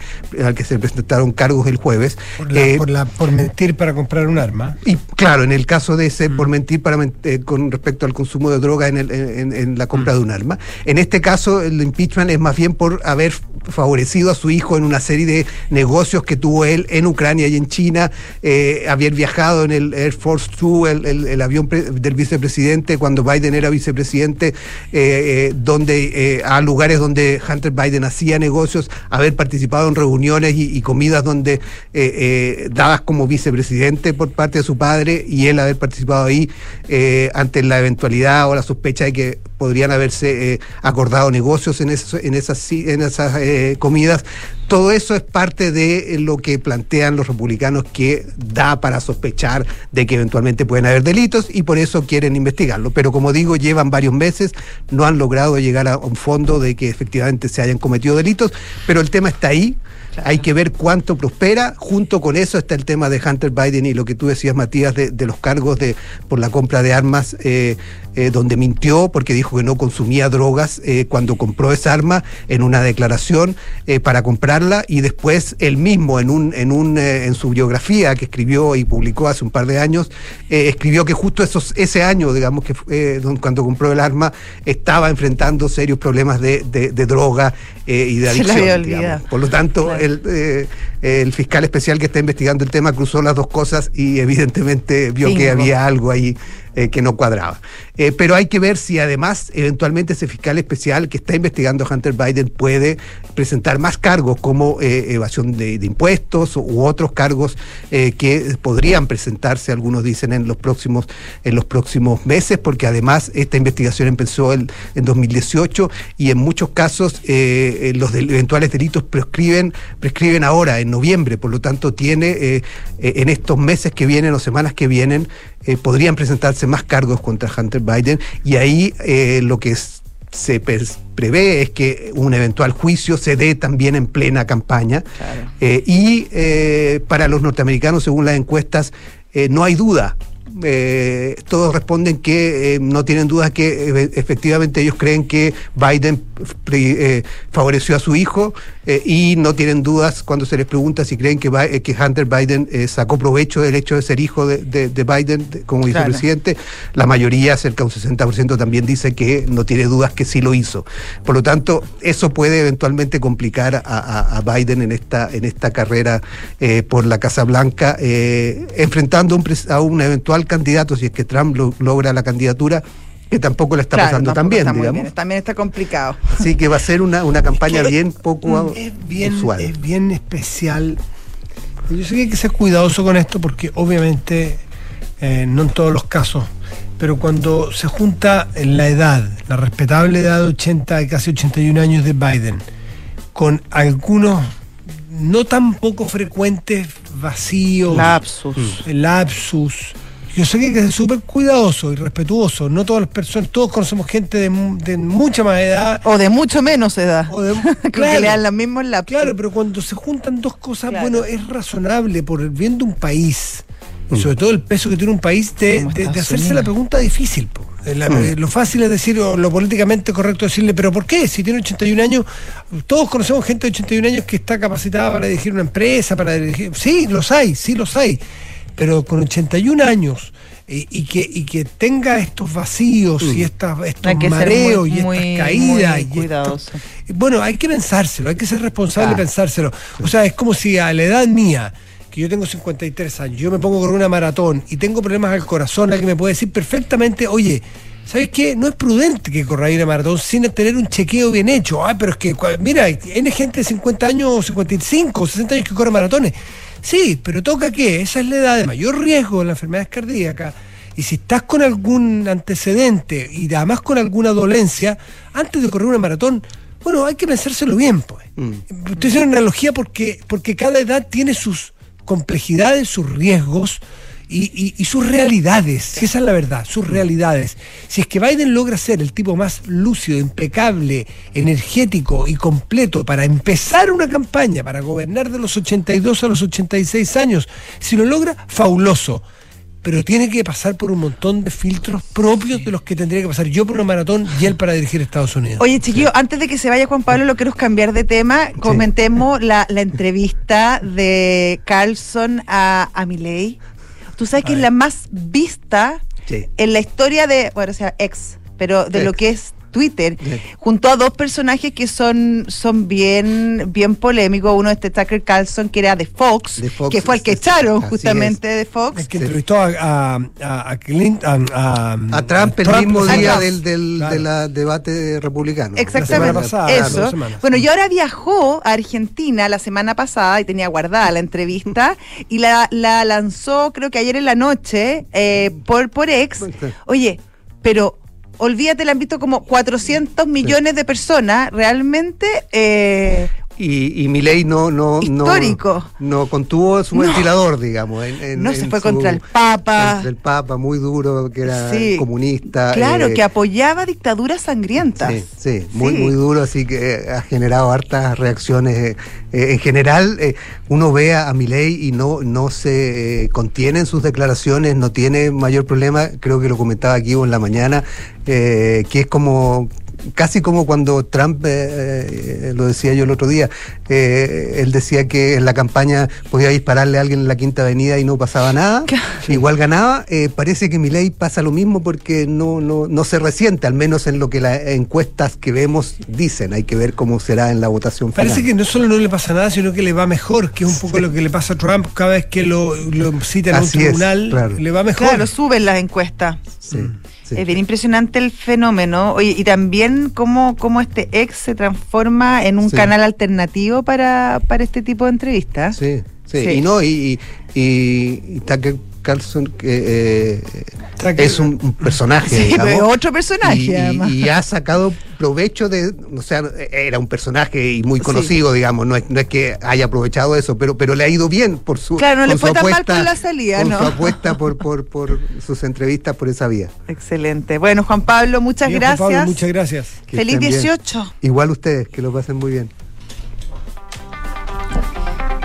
al que se presentaron cargos el jueves. Por, la- Eh, por la- por mentir para comprar un arma. y claro, en el caso de ese, por mentir para eh, con respecto al consumo de droga en, el- en- en la compra de un arma. En este caso, el impeachment es más bien por haber favorecido a su hijo en una serie de negocios que tuvo él en Ucrania y en China, eh, haber viajado en el Air Force Two, el, el- el avión del vicepresidente, cuando Biden era vicepresidente, eh, eh, donde a lugares donde Hunter Biden hacía negocios, haber participado en reuniones y, y comidas donde dadas como vicepresidente por parte de su padre y él haber participado ahí ante la eventualidad o la sospecha de que podrían haberse eh, acordado negocios en, eso- en esas, en esas eh, comidas. Todo eso es parte de lo que plantean los republicanos que da para sospechar de que eventualmente pueden haber delitos y por eso quieren investigarlo. Pero como digo, llevan varios meses, no han logrado llegar a un fondo de que efectivamente se hayan cometido delitos, pero el tema está ahí. Hay que ver cuánto prospera. Junto con eso está el tema de Hunter Biden y lo que tú decías, Matías, de, de los cargos de por la compra de armas, eh, eh, donde mintió porque dijo que no consumía drogas eh, cuando compró esa arma en una declaración eh, para y después él mismo en un en un eh, en su biografía que escribió y publicó hace un par de años eh, escribió que justo esos ese año, digamos que eh, cuando compró el arma estaba enfrentando serios problemas de, de- de droga eh, y de adicción. Por lo tanto, Claro. el, el fiscal especial que está investigando el tema cruzó las dos cosas y evidentemente vio que había algo ahí que no cuadraba. Eh, pero hay que ver si además eventualmente ese fiscal especial que está investigando a Hunter Biden puede presentar más cargos como eh, evasión de, impuestos u otros cargos eh, que podrían presentarse, algunos dicen, en los próximos, en los próximos meses, porque además esta investigación empezó el- en 2018 y en muchos casos los eventuales delitos prescriben, prescriben ahora, en noviembre, por lo tanto tiene en estos meses que vienen o semanas que vienen, podrían presentarse más cargos contra Hunter Biden y ahí eh, lo que es- se prevé es que un eventual juicio se dé también en plena campaña Claro. Eh, y eh, para los norteamericanos, según las encuestas, eh, no hay duda. Eh, todos responden que eh, no tienen dudas que eh, efectivamente ellos creen que Biden favoreció a su hijo eh, y no tienen dudas cuando se les pregunta si creen que, eh, que Hunter Biden eh, sacó provecho del hecho de ser hijo de, de- de Biden de- como Claro. vicepresidente. La mayoría, cerca de un 60%, también dice que no tiene dudas que sí lo hizo. Por lo tanto, eso puede eventualmente complicar a, a- a Biden en esta, en esta carrera eh, por la Casa Blanca, enfrentando un a un eventual candidato, si es que Trump lo- logra la candidatura, que tampoco le está Claro, pasando tan bien, está digamos. bien, También está complicado. Así que va a ser una, una campaña que- bien poco Es bien, usual. es bien especial. Yo sé que hay que ser cuidadoso con esto porque obviamente eh, no en todos los casos, pero cuando se junta la edad, la respetable edad de 80 y casi 81 años de Biden, con algunos no tan poco frecuentes vacíos, Lapsus. lapsus. Yo sé que hay que ser súper cuidadoso y respetuoso. No todas las personas, todos conocemos gente de, mu- de mucha más edad. O de mucho menos edad. O de- (laughs) que claro. le dan los mismos lapsus. Claro, pero cuando se juntan dos cosas, Claro. bueno, es razonable por el bien de un país, y sobre todo el peso que tiene un país, de, de- de hacerse la pregunta difícil. po. Eh, la- eh, Lo fácil es decir, o lo políticamente correcto es decirle, pero ¿por qué? Si tiene 81 años, todos conocemos gente de 81 años que está capacitada para dirigir una empresa, para dirigir... Sí, los hay, sí los hay, pero con 81 años... eh, Y que, y que tenga estos vacíos y estas, estos Hay que ser mareos muy- y muy- estas caídas muy y cuidadoso. bueno, hay que pensárselo, hay que ser responsable Ah. de pensárselo. O sea, es como si a la edad mía, que yo tengo 53 años, yo me pongo a correr una maratón y tengo problemas al corazón, alguien me puede decir perfectamente, oye, ¿sabes qué? No es prudente que corra una maratón sin tener un chequeo bien hecho. Ah, pero es que, mira, hay gente de 50 años, 55, 60 años que corre maratones. Sí, pero toca que esa es la edad de mayor riesgo de las enfermedades cardíacas. Y si estás con algún antecedente y además con alguna dolencia, antes de correr una maratón, bueno, hay que pensárselo bien, pues. Estoy haciendo una analogía porque, porque cada edad tiene sus complejidades, sus riesgos, y, y- y sus realidades, si esa es la verdad, sus realidades. Si es que Biden logra ser el tipo más lúcido, impecable, energético y completo para empezar una campaña, para gobernar de los 82 a los 86 años, si lo logra, fabuloso. Pero tiene que pasar por un montón de filtros propios de los que tendría que pasar yo por una maratón y él para dirigir Estados Unidos. Oye, chiquillo, antes de que se vaya Juan Pablo, lo quiero cambiar de tema. Comentemos la, la entrevista de Carlson a, a Milei. Tú sabes que es la más vista Sí. en la historia de, bueno, o sea, ex, pero de lo que es Twitter, Bien. junto a dos personajes que son, son bien, bien polémicos. Uno este Tucker Carlson, que era de Fox, De Fox, que fue el que así echaron es. justamente de Fox. El que Sí. entrevistó a, a, a- a Clinton, a, A Trump el mismo día Trump. del, del Claro. de la debate republicano. Exactamente. La semana pasada, Eso. claro, dos semanas. Bueno, y ahora viajó a Argentina la semana pasada y tenía guardada la entrevista (laughs) y la, la lanzó creo que ayer en la noche eh, por, por ex. Oye, pero olvídate, la han visto como 400 millones de personas. Realmente, eh, Y, y Milei no, no, Histórico. no, no contuvo su No. ventilador, digamos. en- en- No se en fue su- contra el Papa. Contra el Papa, muy duro, que era Sí. comunista. claro, eh, que apoyaba dictaduras sangrientas. Sí, sí, muy, Sí. muy duro, así que eh, ha generado hartas reacciones. eh, en general, eh, uno ve a Milei y no, no se contiene en sus declaraciones, no tiene mayor problema, creo que lo comentaba aquí en la mañana, que es como casi como cuando Trump, eh, eh, lo decía yo el otro día, eh, él decía que en la campaña podía dispararle a alguien en la Quinta Avenida y no pasaba nada, (laughs) igual ganaba, eh, parece que Milei pasa lo mismo porque no, no, no se resiente, al menos en lo que las encuestas que vemos dicen, hay que ver cómo será en la votación final. Parece que no solo no le pasa nada, sino que le va mejor, que es un poco lo que le pasa a Trump cada vez que lo, lo citan a un es, tribunal, claro. le va mejor. Claro, suben las encuestas. Sí, sí. Es bien impresionante el fenómeno. Oye, y también cómo, cómo este ex se transforma en un Sí. canal alternativo para, para este tipo de entrevistas. Sí, sí, Sí. y no, y, y, y- y Carlson que eh, Tucker- es un, un personaje, Sí, digamos, pero es otro personaje, y, y- además. y ha sacado provecho de, o sea, era un personaje y muy Sí. conocido, digamos, no es, no es que haya aprovechado eso, pero, pero le ha ido bien por su, Claro, no le con su fue tan mal apuesta, con la salida, con ¿no? su apuesta por, (laughs) por, por sus entrevistas por esa vía. Excelente. Bueno, Juan Pablo, muchas Bien, Juan gracias. Pablo, muchas gracias. Que Feliz estén bien. 18. Igual ustedes, que lo pasen muy bien.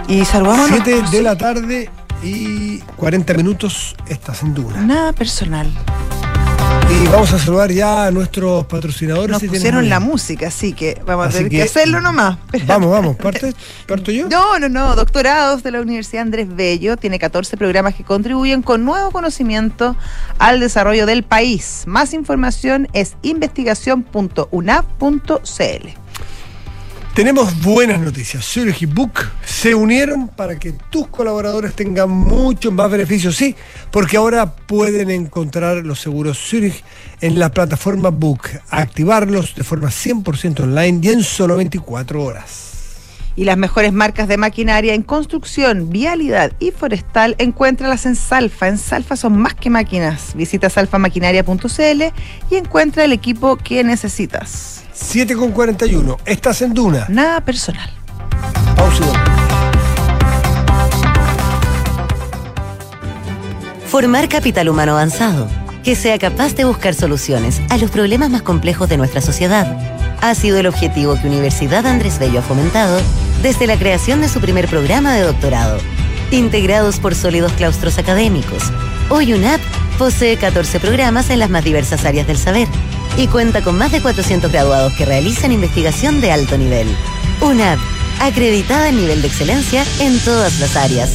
Y saludamos. 7 de la tarde y 40 minutos, estás en Duna. Nada personal. Y vamos a saludar ya a nuestros patrocinadores. Nos si pusieron la música, así que vamos Así a tener que, que- hacerlo nomás. (laughs) Vamos, vamos, parte, parto yo. No, no, no. Doctorados de la Universidad Andrés Bello tiene 14 programas que contribuyen con nuevo conocimiento al desarrollo del país. Más información es investigación.unap.cl. Tenemos buenas noticias. Zurich y Book se unieron para que tus colaboradores tengan muchos más beneficios. Sí, porque ahora pueden encontrar los seguros Zurich en la plataforma Book, activarlos de forma 100% online y en solo 24 horas. Y las mejores marcas de maquinaria en construcción, vialidad y forestal, encuéntralas en Salfa. En Salfa son más que máquinas. Visita salfamaquinaria.cl y encuentra el equipo que necesitas. 7 con 41. Estás en Duna. Nada personal. Pausa. Formar capital humano avanzado, que sea capaz de buscar soluciones a los problemas más complejos de nuestra sociedad, ha sido el objetivo que Universidad Andrés Bello ha fomentado desde la creación de su primer programa de doctorado. Integrados por sólidos claustros académicos, hoy UNAP posee 14 programas en las más diversas áreas del saber y cuenta con más de 400 graduados que realizan investigación de alto nivel. UNAP, acreditada en nivel de excelencia en todas las áreas.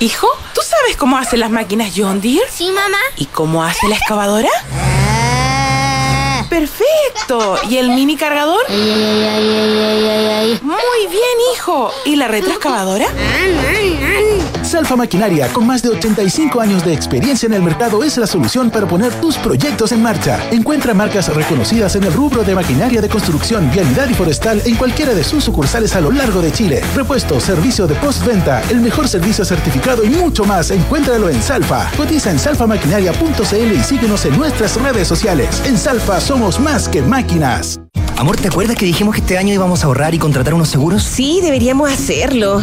Hijo, ¿tú sabes cómo hacen las máquinas John Deere? Sí, mamá. ¿Y cómo hace la excavadora? Ah. ¡Perfecto! ¿Y el mini cargador? Ay, ay, ay, ay, ay, ay, ay. Muy bien, hijo. ¿Y la retroexcavadora? Salfa Maquinaria, con más de 85 años de experiencia en el mercado, es la solución para poner tus proyectos en marcha. Encuentra marcas reconocidas en el rubro de maquinaria de construcción, vialidad y forestal en cualquiera de sus sucursales a lo largo de Chile. Repuesto, servicio de postventa, el mejor servicio certificado y mucho más. Encuéntralo en Salfa. Cotiza en salfamaquinaria.cl y síguenos en nuestras redes sociales. En Salfa somos más que máquinas. Amor, ¿te acuerdas que dijimos que este año íbamos a ahorrar y contratar unos seguros? Sí, deberíamos hacerlo.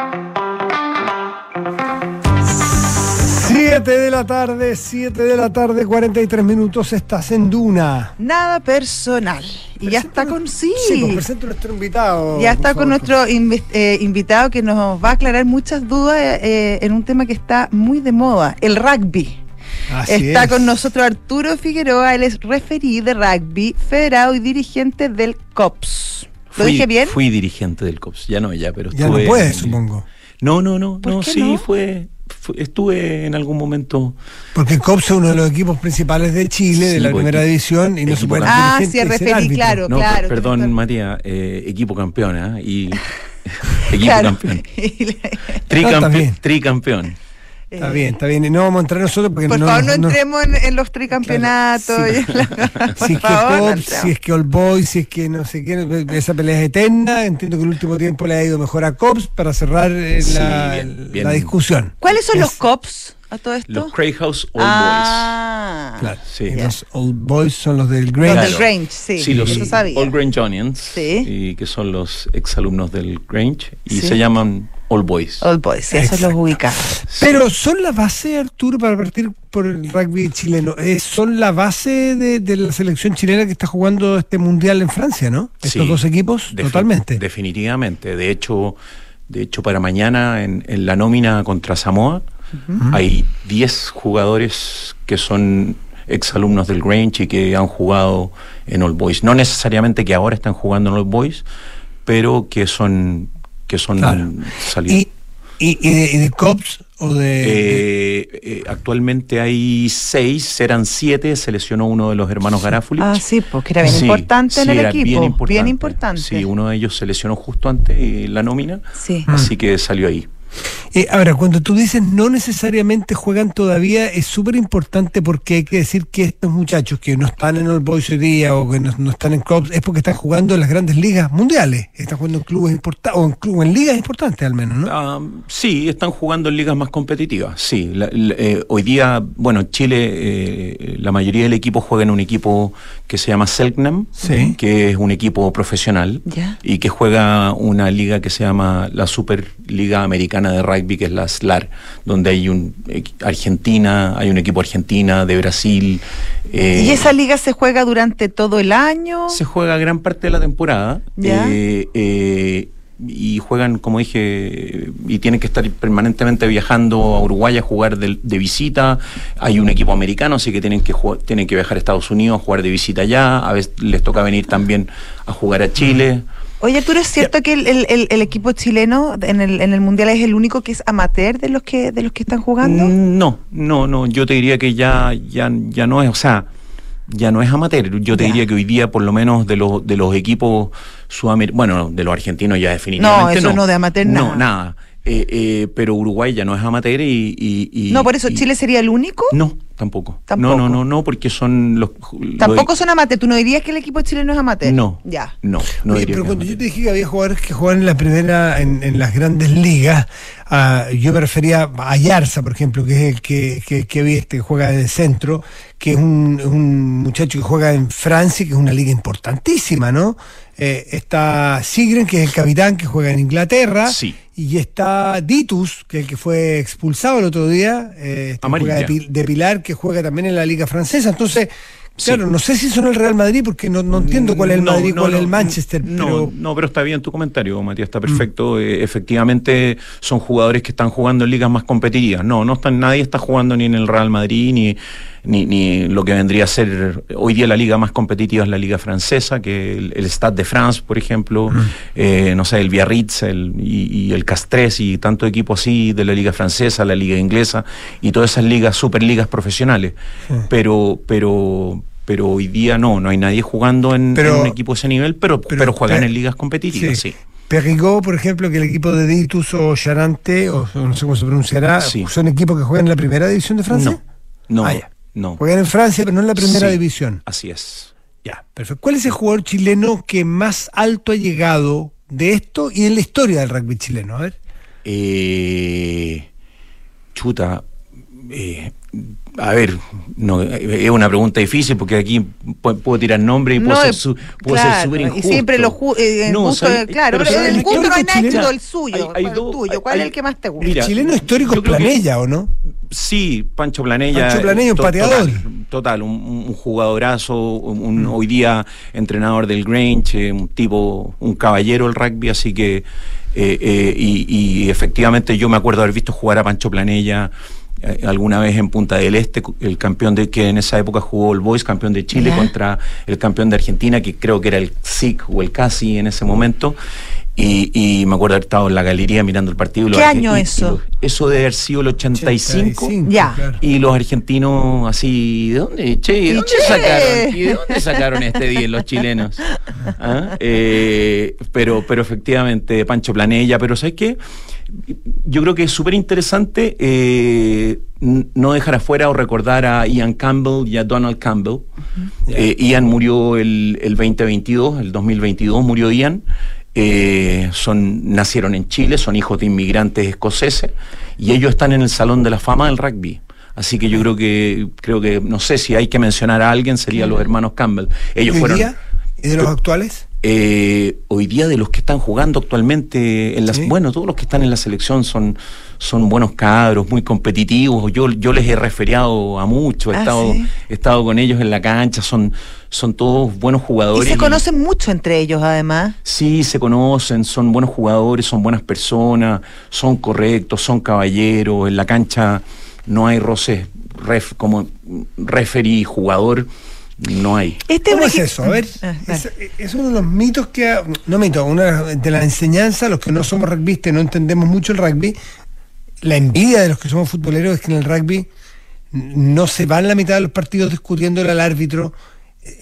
7 de la tarde, 7 de la tarde, 43 minutos, estás en Duna. Nada personal. Y ya está con sí. Sí, pues presento a nuestro invitado. Ya está con nuestro eh, invitado que nos va a aclarar muchas dudas eh, en un tema que está muy de moda, el rugby. Así está es. con nosotros Arturo Figueroa, él es referí de rugby, federado y dirigente del COPS. ¿Lo Fui- dije bien? Fui dirigente del COPS, ya no, ya, pero Ya no puedes, supongo. No, no, no, ¿Por no, sí, fue- Estuve en algún momento. Porque el COPS es uno de los equipos principales de Chile, de la pues, primera equipo- división, y no se puede Ah, sí, referí, claro, No, claro. per- perdón, Matías, eh, equipo campeón, ¿ah? Y. (laughs) (laughs) equipo Claro. campeón. (laughs) Tricampe- bien. tricampeón. Está bien, está bien. Y no vamos a entrar nosotros porque Por no. favor, no, no- entremos en, en los tricampeonatos. Claro, y en la- Si es (laughs) (laughs) por que favor, no si es que All Boys, si es que no sé qué, esa pelea es eterna. Entiendo que el último tiempo le ha ido mejor a Cops para cerrar eh, Sí, la, bien, bien. la discusión. ¿Cuáles son Es- los COPS a todo esto? Los Craig House All ah, Claro. Sí. Y Ya. Los Old Boys son los del Grange. Los del Grange, sí. Sí, los eso sabía. All Grangeonians, Sí. y que son los exalumnos del Grange, y Sí. se llaman All Boys. Old Boys, esos los ubicamos. Pero son la base, Arturo, para partir por el rugby chileno. eh, son la base de, de la selección chilena que está jugando este mundial en Francia, ¿no? Estos Sí, dos equipos, defi- totalmente. Definitivamente. De hecho, de hecho para mañana en, en la nómina contra Samoa hay 10 jugadores que son exalumnos del Grange y que han jugado en All Boys. No necesariamente que ahora están jugando en All Boys, pero que son que son Claro. salidos. Y, y, y de, y de Cops o de. Eh, eh, actualmente hay seis, eran siete, se lesionó uno de los hermanos Garáfuli. Ah, sí, porque era bien Sí, importante en sí, el era equipo. Bien importante. Bien importante. Sí, uno de ellos se lesionó justo antes de la nómina, Sí. así que salió ahí. Eh, ahora, cuando tú dices no necesariamente juegan todavía, es súper importante porque hay que decir que estos muchachos que no están en All Boys hoy día o que no, no están en Cops es porque están jugando en las grandes ligas mundiales. Están jugando en clubes importantes o en, clubes, en ligas importantes al menos, ¿no? Ah, sí, están jugando en ligas más competitivas. Sí, La- la- eh, hoy día, bueno, Chile, eh, la mayoría del equipo juega en un equipo que se llama Selknam, Sí. que es un equipo profesional Ya. y que juega una liga que se llama la Superliga Americana de Rugby, que es la SLAR, donde hay un Argentina, hay un equipo Argentina, de Brasil. eh, ¿Y esa liga se juega durante todo el año? se juega gran parte de la temporada Ya. eh, eh, y juegan, como dije, y tienen que estar permanentemente viajando a Uruguay a jugar de, de visita. Hay un equipo americano, así que tienen que jugar- tienen que viajar a Estados Unidos a jugar de visita allá. A veces les toca venir también a jugar a Chile. Oye, Arturo, ¿es cierto que el, el- el- equipo chileno en el, en el Mundial es el único que es amateur de los que, de los que están jugando? Mm, No, no, no. Yo te diría que ya, ya, ya no es, o sea, ya no es amateur. Yo te diría que hoy día, por lo menos de los de los equipos sudamericanos, bueno, de los argentinos ya definitivamente No, no. eso no, de amateur No, nada. Eh, eh, pero Uruguay ya no es amateur y, y- y- no, por eso y- Chile sería el único. No, tampoco. Tampoco. No, no, no, no, porque son los. Tampoco son amateur. ¿Tú no dirías que el equipo chileno es amateur? No. Ya. No, no Oye, diría pero que cuando es yo te dije que había jugadores que juegan en la primera, en, en las grandes ligas, ah, yo me refería a Yarza, por ejemplo, que es el que, que, que viste, que juega de centro, que es un, un muchacho que juega en Francia, que es una liga importantísima, ¿no? Eh, está Sigren, que es el capitán, que juega en Inglaterra. Sí. Y está Ditus, que es el que fue expulsado el otro día, eh, este, juega de, Pil- de Pilar, que juega también en la liga francesa. Entonces, Claro, no sé si son el Real Madrid porque no, no entiendo cuál es el No, Madrid no, cuál es el Manchester. No, pero no, pero está bien tu comentario, Matías, está Mm. perfecto. Eh, efectivamente, son jugadores que están jugando en ligas más competitivas. No, no están, nadie está jugando ni en el Real Madrid, ni, ni, ni lo que vendría a ser hoy día la liga más competitiva es la liga francesa, que el, el Stade de France, por ejemplo, Mm. eh, no sé, el Biarritz el, y, y el Castres y tanto equipo así de la liga francesa, la liga inglesa y todas esas ligas, superligas profesionales. Pero, pero, pero hoy día no, no hay nadie jugando en, Pero- en un equipo de ese nivel, pero, pero, juegan en ligas competitivas, sí. Por ejemplo, que el equipo de Ditus o Charante, o no sé cómo se pronunciará, Sí. son equipos que juegan en la primera división de Francia. No, no, Ah. No. Juegan en Francia, pero no en la primera Sí, división. Así es. Ya, perfecto. ¿Cuál es el jugador chileno que más alto ha llegado de esto y en la historia del rugby chileno? A ver. Eh, chuta. eh, a ver, no, es una pregunta difícil porque aquí pu- puedo tirar nombre y puedo No, ser eh, su- puedo ser claro, súper y injusto. siempre lo ju- eh, ¿sabes? claro, Pero pero ¿sabes el gusto no el suyo, hay- hay ¿cuál dos- el tuyo? ¿Cuál hay- es el que más te gusta? Mira, el chileno histórico es Planella, ¿o no? Sí, Pancho Planella. Pancho Planella, un to- pateador. Total, total, un, un jugadorazo, un, hoy día entrenador del Grange, eh, un tipo, un caballero del rugby, así que, eh, eh, y, y efectivamente yo me acuerdo haber visto jugar a Pancho Planella alguna vez en Punta del Este, el campeón de que en esa época jugó el Boys, campeón de Chile, contra el campeón de Argentina, que creo que era el SIC o el CASI en ese momento. Y, y me acuerdo haber estado en la galería mirando el partido. ¿Qué año y- y eso? eso debe haber sido el 85. Ya. claro. Y los argentinos así, ¿de dónde? Che, ¿de dónde che. sacaron? ¿Y de dónde sacaron este 10 los chilenos? (laughs) ¿Ah? Eh, pero, pero efectivamente, Pancho Planella, pero ¿sabes qué? Yo creo que es súper interesante eh, no dejar afuera o recordar a Ian Campbell y a Donald Campbell. Eh, Ian murió el, el 2022, el 2022 murió Ian. Eh, son, nacieron en Chile, son hijos de inmigrantes escoceses y ellos están en el Salón de la Fama del Rugby. Así que yo creo que, creo que, no sé si hay que mencionar a alguien, serían los hermanos Campbell. Ellos ¿Y hoy fueron. día? ¿Y de los actuales? Eh, hoy día de los que están jugando actualmente en las Sí. bueno todos los que están en la selección son son buenos cabros muy competitivos yo yo les he referiado a muchos he Ah, estado ¿sí? he estado con ellos en la cancha son son todos buenos Y jugadores se conocen mucho entre ellos, además. Sí, se conocen, son buenos jugadores, son buenas personas, son correctos, son caballeros. En la cancha no hay roces ref, como referee jugador, no hay. Este ¿Cómo es eso? A ver, Ah, es, es uno de los mitos que, ha- no mito, una de las enseñanzas, los que no somos rugbyistas y no entendemos mucho el rugby, la envidia de los que somos futboleros es que en el rugby no se van la mitad de los partidos discutiéndole al árbitro,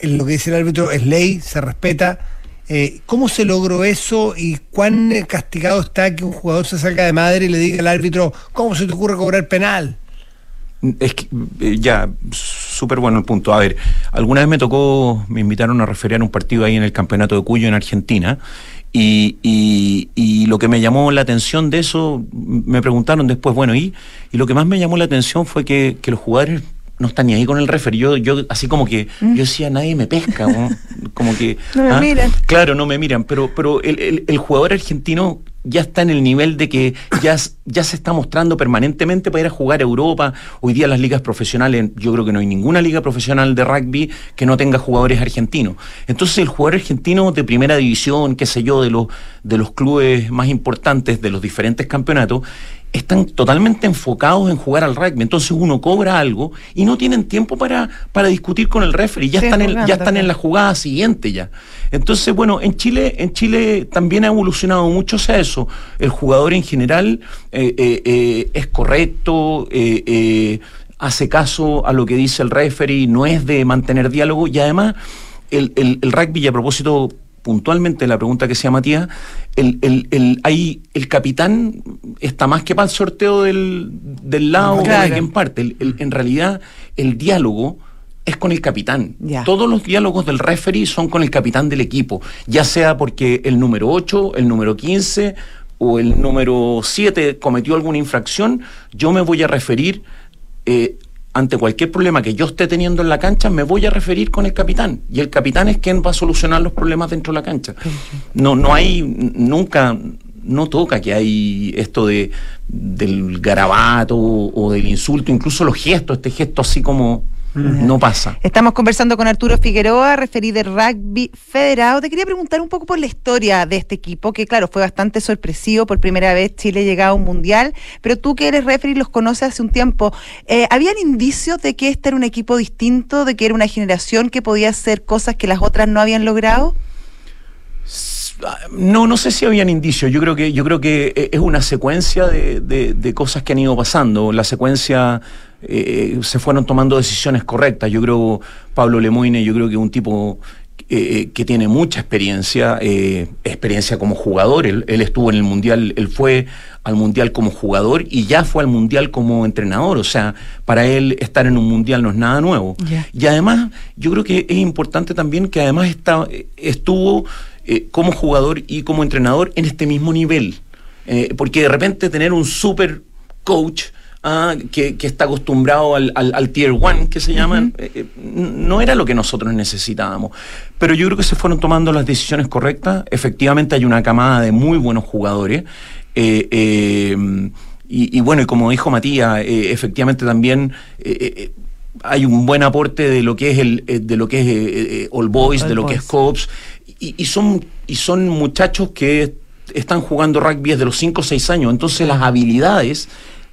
lo que dice el árbitro es ley, se respeta. Eh, ¿Cómo se logró eso y cuán eh, castigado está que un jugador se salga de madre y le diga al árbitro, ¿cómo se te ocurre cobrar penal? Es que, eh, ya, súper bueno el punto. A ver, alguna vez me tocó, me invitaron a referir un partido ahí en el Campeonato de Cuyo en Argentina. Y, y- y lo que me llamó la atención de eso, me preguntaron después, bueno, y, y lo que más me llamó la atención fue que, que los jugadores no están ni ahí con el referee. Yo, yo así como que, yo decía, nadie me pesca, ¿no? (laughs) como que... No me ¿ah? miran. Claro, no me miran, pero, pero el, el- el jugador argentino ya está en el nivel de que ya, ya se está mostrando permanentemente para ir a jugar a Europa. Hoy día las ligas profesionales, yo creo que no hay ninguna liga profesional de rugby que no tenga jugadores argentinos. Entonces el jugador argentino de primera división, qué sé yo, de los, de los clubes más importantes de los diferentes campeonatos, están totalmente enfocados en jugar al rugby. Entonces uno cobra algo y no tienen tiempo para, para discutir con el referee. Ya Sí, están, en, ya están en la jugada siguiente ya. Entonces, bueno, en Chile, en Chile también ha evolucionado mucho hacia eso. El jugador en general eh, eh, eh, es correcto, eh, eh, hace caso a lo que dice el referee, no es de mantener diálogo y además el, el- el rugby, y a propósito puntualmente la pregunta que hacía Matías, el, el, el, hay, el capitán está más que para el sorteo del, del lado Claro. de quien parte. El- el- en realidad, el diálogo es con el capitán. Todos los diálogos del referee son con el capitán del equipo, ya sea porque el número 8, el número 15 o el número 7 cometió alguna infracción, yo me voy a referir eh, ante cualquier problema que yo esté teniendo en la cancha, me voy a referir con el capitán. Y el capitán es quien va a solucionar los problemas dentro de la cancha. No, no hay, nunca, no toca que hay esto de del garabato o, o del insulto, incluso los gestos, este gesto así como No pasa. Estamos conversando con Arturo Figueroa, referí de rugby federado. Te quería preguntar un poco por la historia de este equipo, que claro, fue bastante sorpresivo. Por primera vez Chile llegaba a un mundial, pero tú que eres referí los conoces hace un tiempo. Eh, ¿Habían indicios de que este era un equipo distinto, de que era una generación que podía hacer cosas que las otras no habían logrado? No, no sé si habían indicios. Yo creo que, yo creo que eh, es una secuencia de, de- de cosas que han ido pasando. La secuencia eh, se fueron tomando decisiones correctas. Yo creo Pablo Lemoine, yo creo que es un tipo eh, que tiene mucha experiencia, eh, experiencia como jugador. Él, él estuvo en el mundial, él fue al mundial como jugador y ya fue al mundial como entrenador. O sea, para él estar en un mundial no es nada nuevo. Y además, yo creo que es importante también que además está, estuvo eh, como jugador y como entrenador en este mismo nivel. Eh, porque de repente tener un super coach ah, que, que está acostumbrado al, al- al tier one, que se llaman, eh, eh, no era lo que nosotros necesitábamos. Pero yo creo que se fueron tomando las decisiones correctas. Efectivamente hay una camada de muy buenos jugadores. Eh, eh, y, y bueno, y como dijo Matías, efectivamente también hay un buen aporte de lo que es el de lo que es All Boys, All de lo que es Cops, y, y son y son muchachos que están jugando rugby desde los 5 o 6 años, entonces las habilidades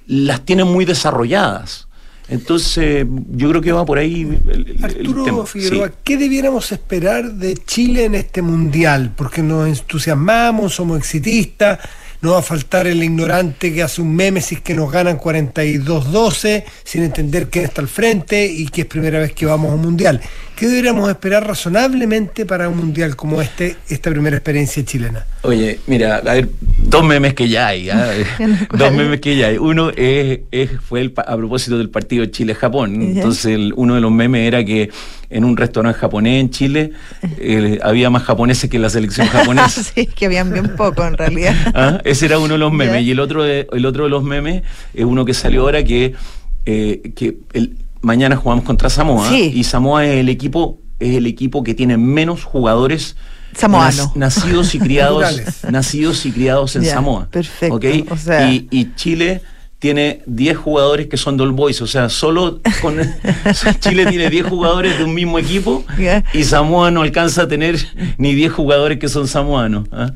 las tienen muy desarrolladas. Entonces, yo creo que va por ahí el, Arturo tema. Figueroa, Sí. ¿qué debiéramos esperar de Chile en este mundial? Porque nos entusiasmamos, somos exitistas, no va a faltar el ignorante que hace un meme si es que nos ganan 42-12 sin entender quién está al frente y que es primera vez que vamos a un mundial. ¿Qué deberíamos esperar razonablemente para un mundial como este, esta primera experiencia chilena? Oye, mira, a ver, dos memes que ya hay. ¿ah? (laughs) dos memes que ya hay. Uno es, es- fue el pa- a propósito del partido Chile-Japón. Entonces, el- uno de los memes era que en un restaurante japonés en Chile (laughs) eh, había más japoneses que en la selección japonesa. (laughs) sí, que habían bien poco en realidad. ¿Ah? Ese era uno de los memes. Ya. Y el otro de, el otro de los memes es uno que salió ahora que, eh, que el, mañana jugamos contra Samoa. Sí. Y Samoa es el equipo, es el equipo que tiene menos jugadores Samoano. nacidos y criados, (laughs) nacidos y criados en Samoa. perfecto. ¿ok? O sea- y, y Chile tiene 10 jugadores que son de All Boys, o sea, solo con (laughs) (laughs) Chile tiene 10 jugadores de un mismo equipo y Samoa no alcanza a tener ni 10 jugadores que son samoanos. ¿ah?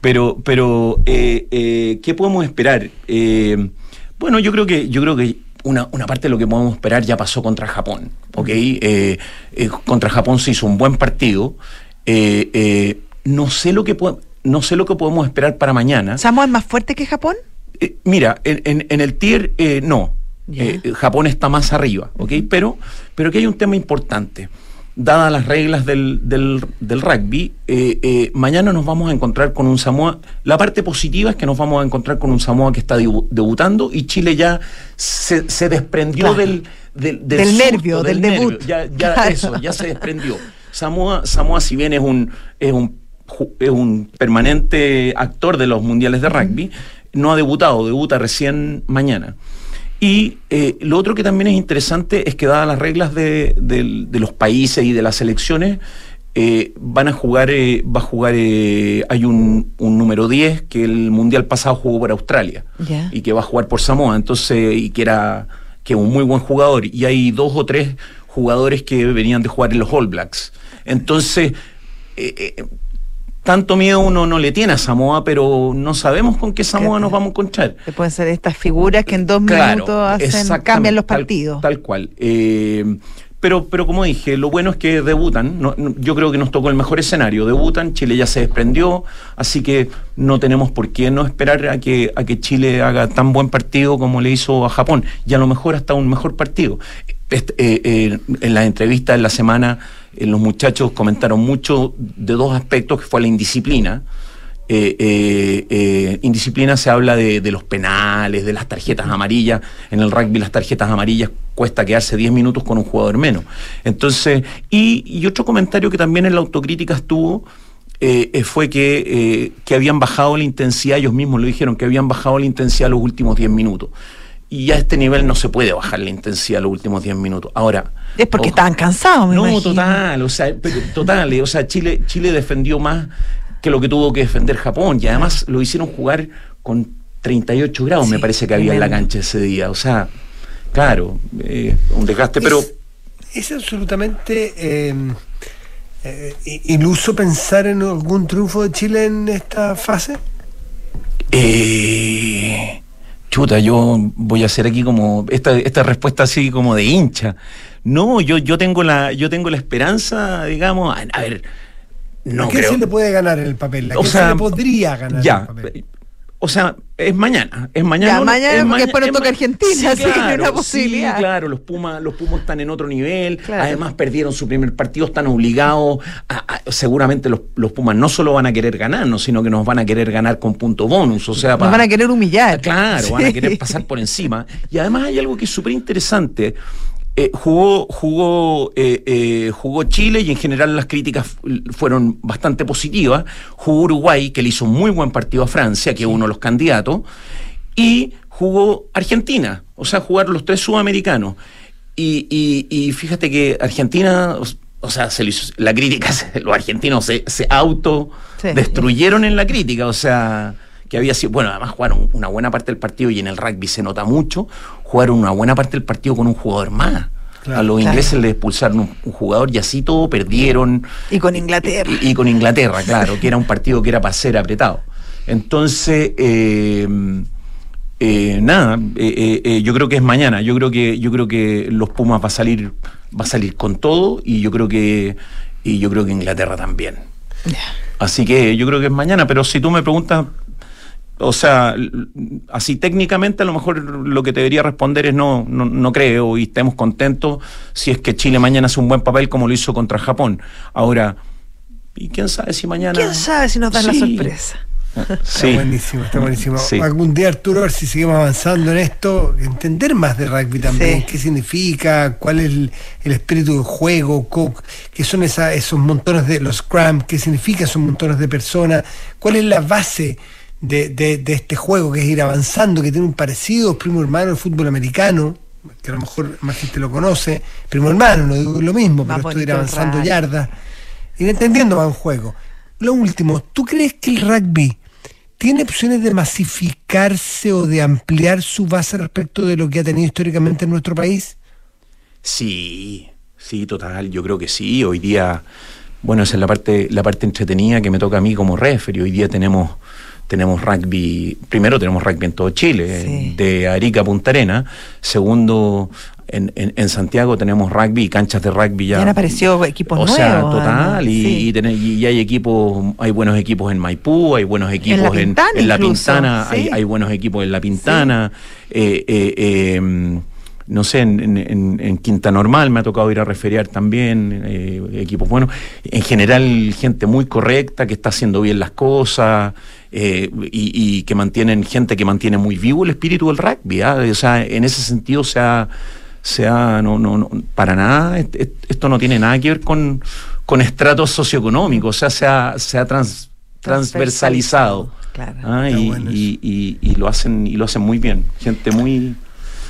Pero, pero eh, eh, ¿qué podemos esperar? Eh, bueno, yo creo que, yo creo que una, una parte de lo que podemos esperar ya pasó contra Japón. ¿ok? Eh, eh, contra Japón se hizo un buen partido. Eh, no sé lo que no sé lo que podemos esperar para mañana. ¿Samoa es más fuerte que Japón? Mira, en, en- en el tier eh, no. Japón está más arriba, ¿ok? Pero, pero que hay un tema importante. Dadas las reglas del, del- del rugby, eh, eh, mañana nos vamos a encontrar con un Samoa. La parte positiva es que nos vamos a encontrar con un Samoa que está debu- debutando y Chile ya se, se desprendió Claro. del, del, Del susto, nervio, del debut. Ya, ya Claro. eso, ya se desprendió. Samoa, Samoa si bien es un, es un es un permanente actor de los mundiales de rugby, no ha debutado, debuta recién mañana. Y eh, lo otro que también es interesante es que dadas las reglas de, del- de los países y de las selecciones, eh, van a jugar, eh, va a jugar, eh, hay un, un número 10 que el mundial pasado jugó por Australia y que va a jugar por Samoa, entonces, y que era que un muy buen jugador, y hay dos o tres jugadores que venían de jugar en los All Blacks. Entonces, eh, eh, tanto miedo uno no le tiene a Samoa, pero no sabemos con qué Samoa nos vamos a encontrar. Que pueden ser estas figuras que en dos Claro, minutos hacen, cambian los partidos. Tal, cual. Eh, pero, pero como dije, lo bueno es que debutan. No- no- yo creo que nos tocó el mejor escenario. Debutan, Chile ya se desprendió, así que no tenemos por qué no esperar a que, a que Chile haga tan buen partido como le hizo a Japón. Y a lo mejor hasta un mejor partido. Este, eh, eh, en la entrevista en la semana, eh, los muchachos comentaron mucho de dos aspectos, que fue la indisciplina. Eh, eh, indisciplina se habla de, los penales, de las tarjetas amarillas. En el rugby las tarjetas amarillas cuesta quedarse 10 minutos con un jugador menos. Entonces, y, otro comentario que también en la autocrítica estuvo fue que, que habían bajado la intensidad, ellos mismos lo dijeron, que habían bajado la intensidad los últimos 10 minutos. Y a este nivel no se puede bajar la intensidad los últimos 10 minutos. Ahora. Es porque ojo, estaban cansados, me no, imagino. total, o sea, total, o sea, Chile, Chile defendió más que lo que tuvo que defender Japón y además lo hicieron jugar con 38 grados, me parece que había en la cancha ese día, o sea, claro, eh, un desgaste, pero ¿Es absolutamente eh, eh, iluso pensar en algún triunfo de Chile en esta fase? Eh, chuta, yo voy a hacer aquí como esta, esta respuesta así como de hincha. No, yo, yo tengo la, yo tengo la esperanza, digamos, a, a ver, no ¿A qué creo. se le puede ganar el papel? ¿A O qué sea, se le podría ganar en el Ya, papel? o sea, es mañana, es mañana. Ya, no, mañana, es porque después nos es toca Argentina, así que no hay una posibilidad. Sí, claro, los Pumas, los Pumas están en otro nivel. Claro. Además perdieron su primer partido, están obligados. A, a- seguramente los, los Pumas no solo van a querer ganarnos, sino que nos van a querer ganar con punto bonus. O sea, Nos pa- van a querer humillar. Claro, van a Sí. querer pasar por encima. Y además hay algo que es súper interesante. Eh, jugó, jugó, eh, eh, jugó Chile y en general las críticas fueron bastante positivas. Jugó Uruguay, que le hizo un muy buen partido a Francia, que es uno de los candidatos. Y jugó Argentina, o sea, jugaron los tres sudamericanos. Y, y- y fíjate que Argentina, o, o sea, se le hizo- la crítica, (laughs) los argentinos se, se auto Sí. destruyeron en la crítica, o sea, que había sido, bueno, además jugaron una buena parte del partido y en el rugby se nota mucho, jugaron una buena parte del partido con un jugador más. Claro. a los Claro. ingleses le expulsaron un, un jugador y así todo perdieron. Y con Inglaterra. Y, y con Inglaterra, claro, que era un partido que era para ser apretado. Entonces, eh, eh, nada, eh, yo creo que es mañana. Yo creo que, yo creo que los Pumas va a salir, va a salir con todo y yo creo que, y yo creo que Inglaterra también. Así que yo creo que es mañana, pero si tú me preguntas, o sea, así técnicamente a lo mejor lo que te debería responder es no, no, no creo y estemos contentos si es que Chile mañana hace un buen papel como lo hizo contra Japón. Ahora, y quién sabe si mañana... ¿Quién sabe si nos dan Sí. la sorpresa? (laughs) Sí. Está buenísimo, está buenísimo. Sí. Algún día, Arturo, a ver si seguimos avanzando en esto, entender más de rugby también, Sí. qué significa, cuál es el, el espíritu del juego, qué son esa- esos montones de los scrum, qué significa esos montones de personas, cuál es la base de, de- de este juego, que es ir avanzando, que tiene un parecido, primo hermano, el fútbol americano, que a lo mejor más gente lo conoce, primo hermano, no digo lo mismo, Más pero esto de ir avanzando yardas, ir entendiendo más un juego. Lo último, ¿tú crees que el rugby tiene opciones de masificarse o de ampliar su base respecto de lo que ha tenido históricamente en nuestro país? Sí, sí, total, yo creo que sí. Hoy día, bueno, esa es la parte, la parte entretenida que me toca a mí como referee. Hoy día tenemos, tenemos rugby, primero tenemos rugby en todo Chile, Sí. de Arica a Punta Arena. Segundo, en, en- en Santiago tenemos rugby y canchas de rugby ya. Ya han aparecido equipos o nuevos. sea, total, y, sí. y hay equipos, hay buenos equipos en Maipú, hay buenos equipos en, Pintana en La Pintana, sí. hay, hay buenos equipos en La Pintana, eh, eh, eh, no sé, en, en- en- en Quinta Normal me ha tocado ir a referiar también, eh, equipos buenos. En general, gente muy correcta, que está haciendo bien las cosas, eh, y, y que mantienen, gente que mantiene muy vivo el espíritu del rugby. ¿ah? O sea, en ese sentido se ha, se ha- no, no, no, para nada, est- est- esto no tiene nada que ver con, con estratos socioeconómicos, o sea, se ha, se ha trans- transversalizado. Claro. Ah, Está y, bueno y- y- y lo hacen y lo hacen muy bien gente muy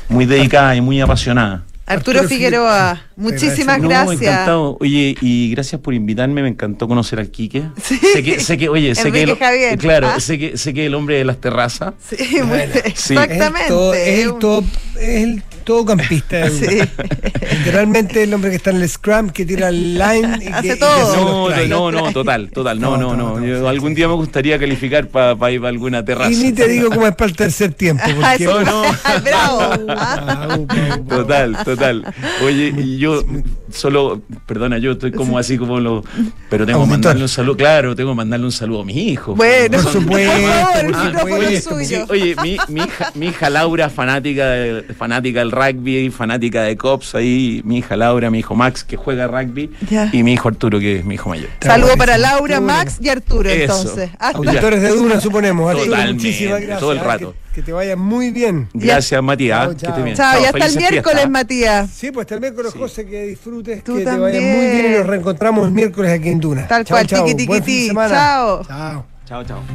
muy dedicada y muy apasionada. Arturo, Arturo Figueroa, muchísimas no, gracias. encantado. Oye y gracias por invitarme me encantó conocer al Quique. Sé que sé que oye (laughs) sé que Javier, claro ¿ah? sé que sé que el hombre de las terrazas. Sí, muy- Bueno, sí. exactamente. Es el todo, es el todo, todocampista. (laughs) Sí. Literalmente el hombre que está en el scrum, que tira el line y (laughs) que, Hace y que todo. hace los no, no, no, total, total, no, No, no, no, no. no, Yo sí, algún sí, día me gustaría calificar para ir a alguna terraza. Y ni te digo cómo es para el tercer tiempo. (laughs) Ah, Porque, no. Bravo. Au. Total, total. Oye, y yo solo, perdona, yo estoy como así como lo. Pero tengo que mandarle un saludo, claro, tengo que mandarle un saludo a mis hijos. Bueno, Por supuesto, suyo. oye, mi, mi hija, mi hija Laura, fanática, de- fanática del rugby, fanática de Cops, ahí, mi hija Laura, mi hijo Max, que juega rugby, Ya. y mi hijo Arturo, que es mi hijo mayor. Saludo para Laura, Max y Arturo, Eso. entonces. Ah, Auditores de Duna, suponemos. Arturo, Totalmente, muchísimas gracias. todo el Ah, rato. Que, que te vaya muy bien. Gracias, Matías. Chao, que chao. estés bien. Chao, y hasta el miércoles, fiestas. Matías. Sí, pues hasta el miércoles, José, que disfrutes, Tú que te vaya también. muy bien y nos reencontramos el miércoles aquí en Duna. Tal Chao, cual, tiqui, tiqui. Chao. Chao, chao.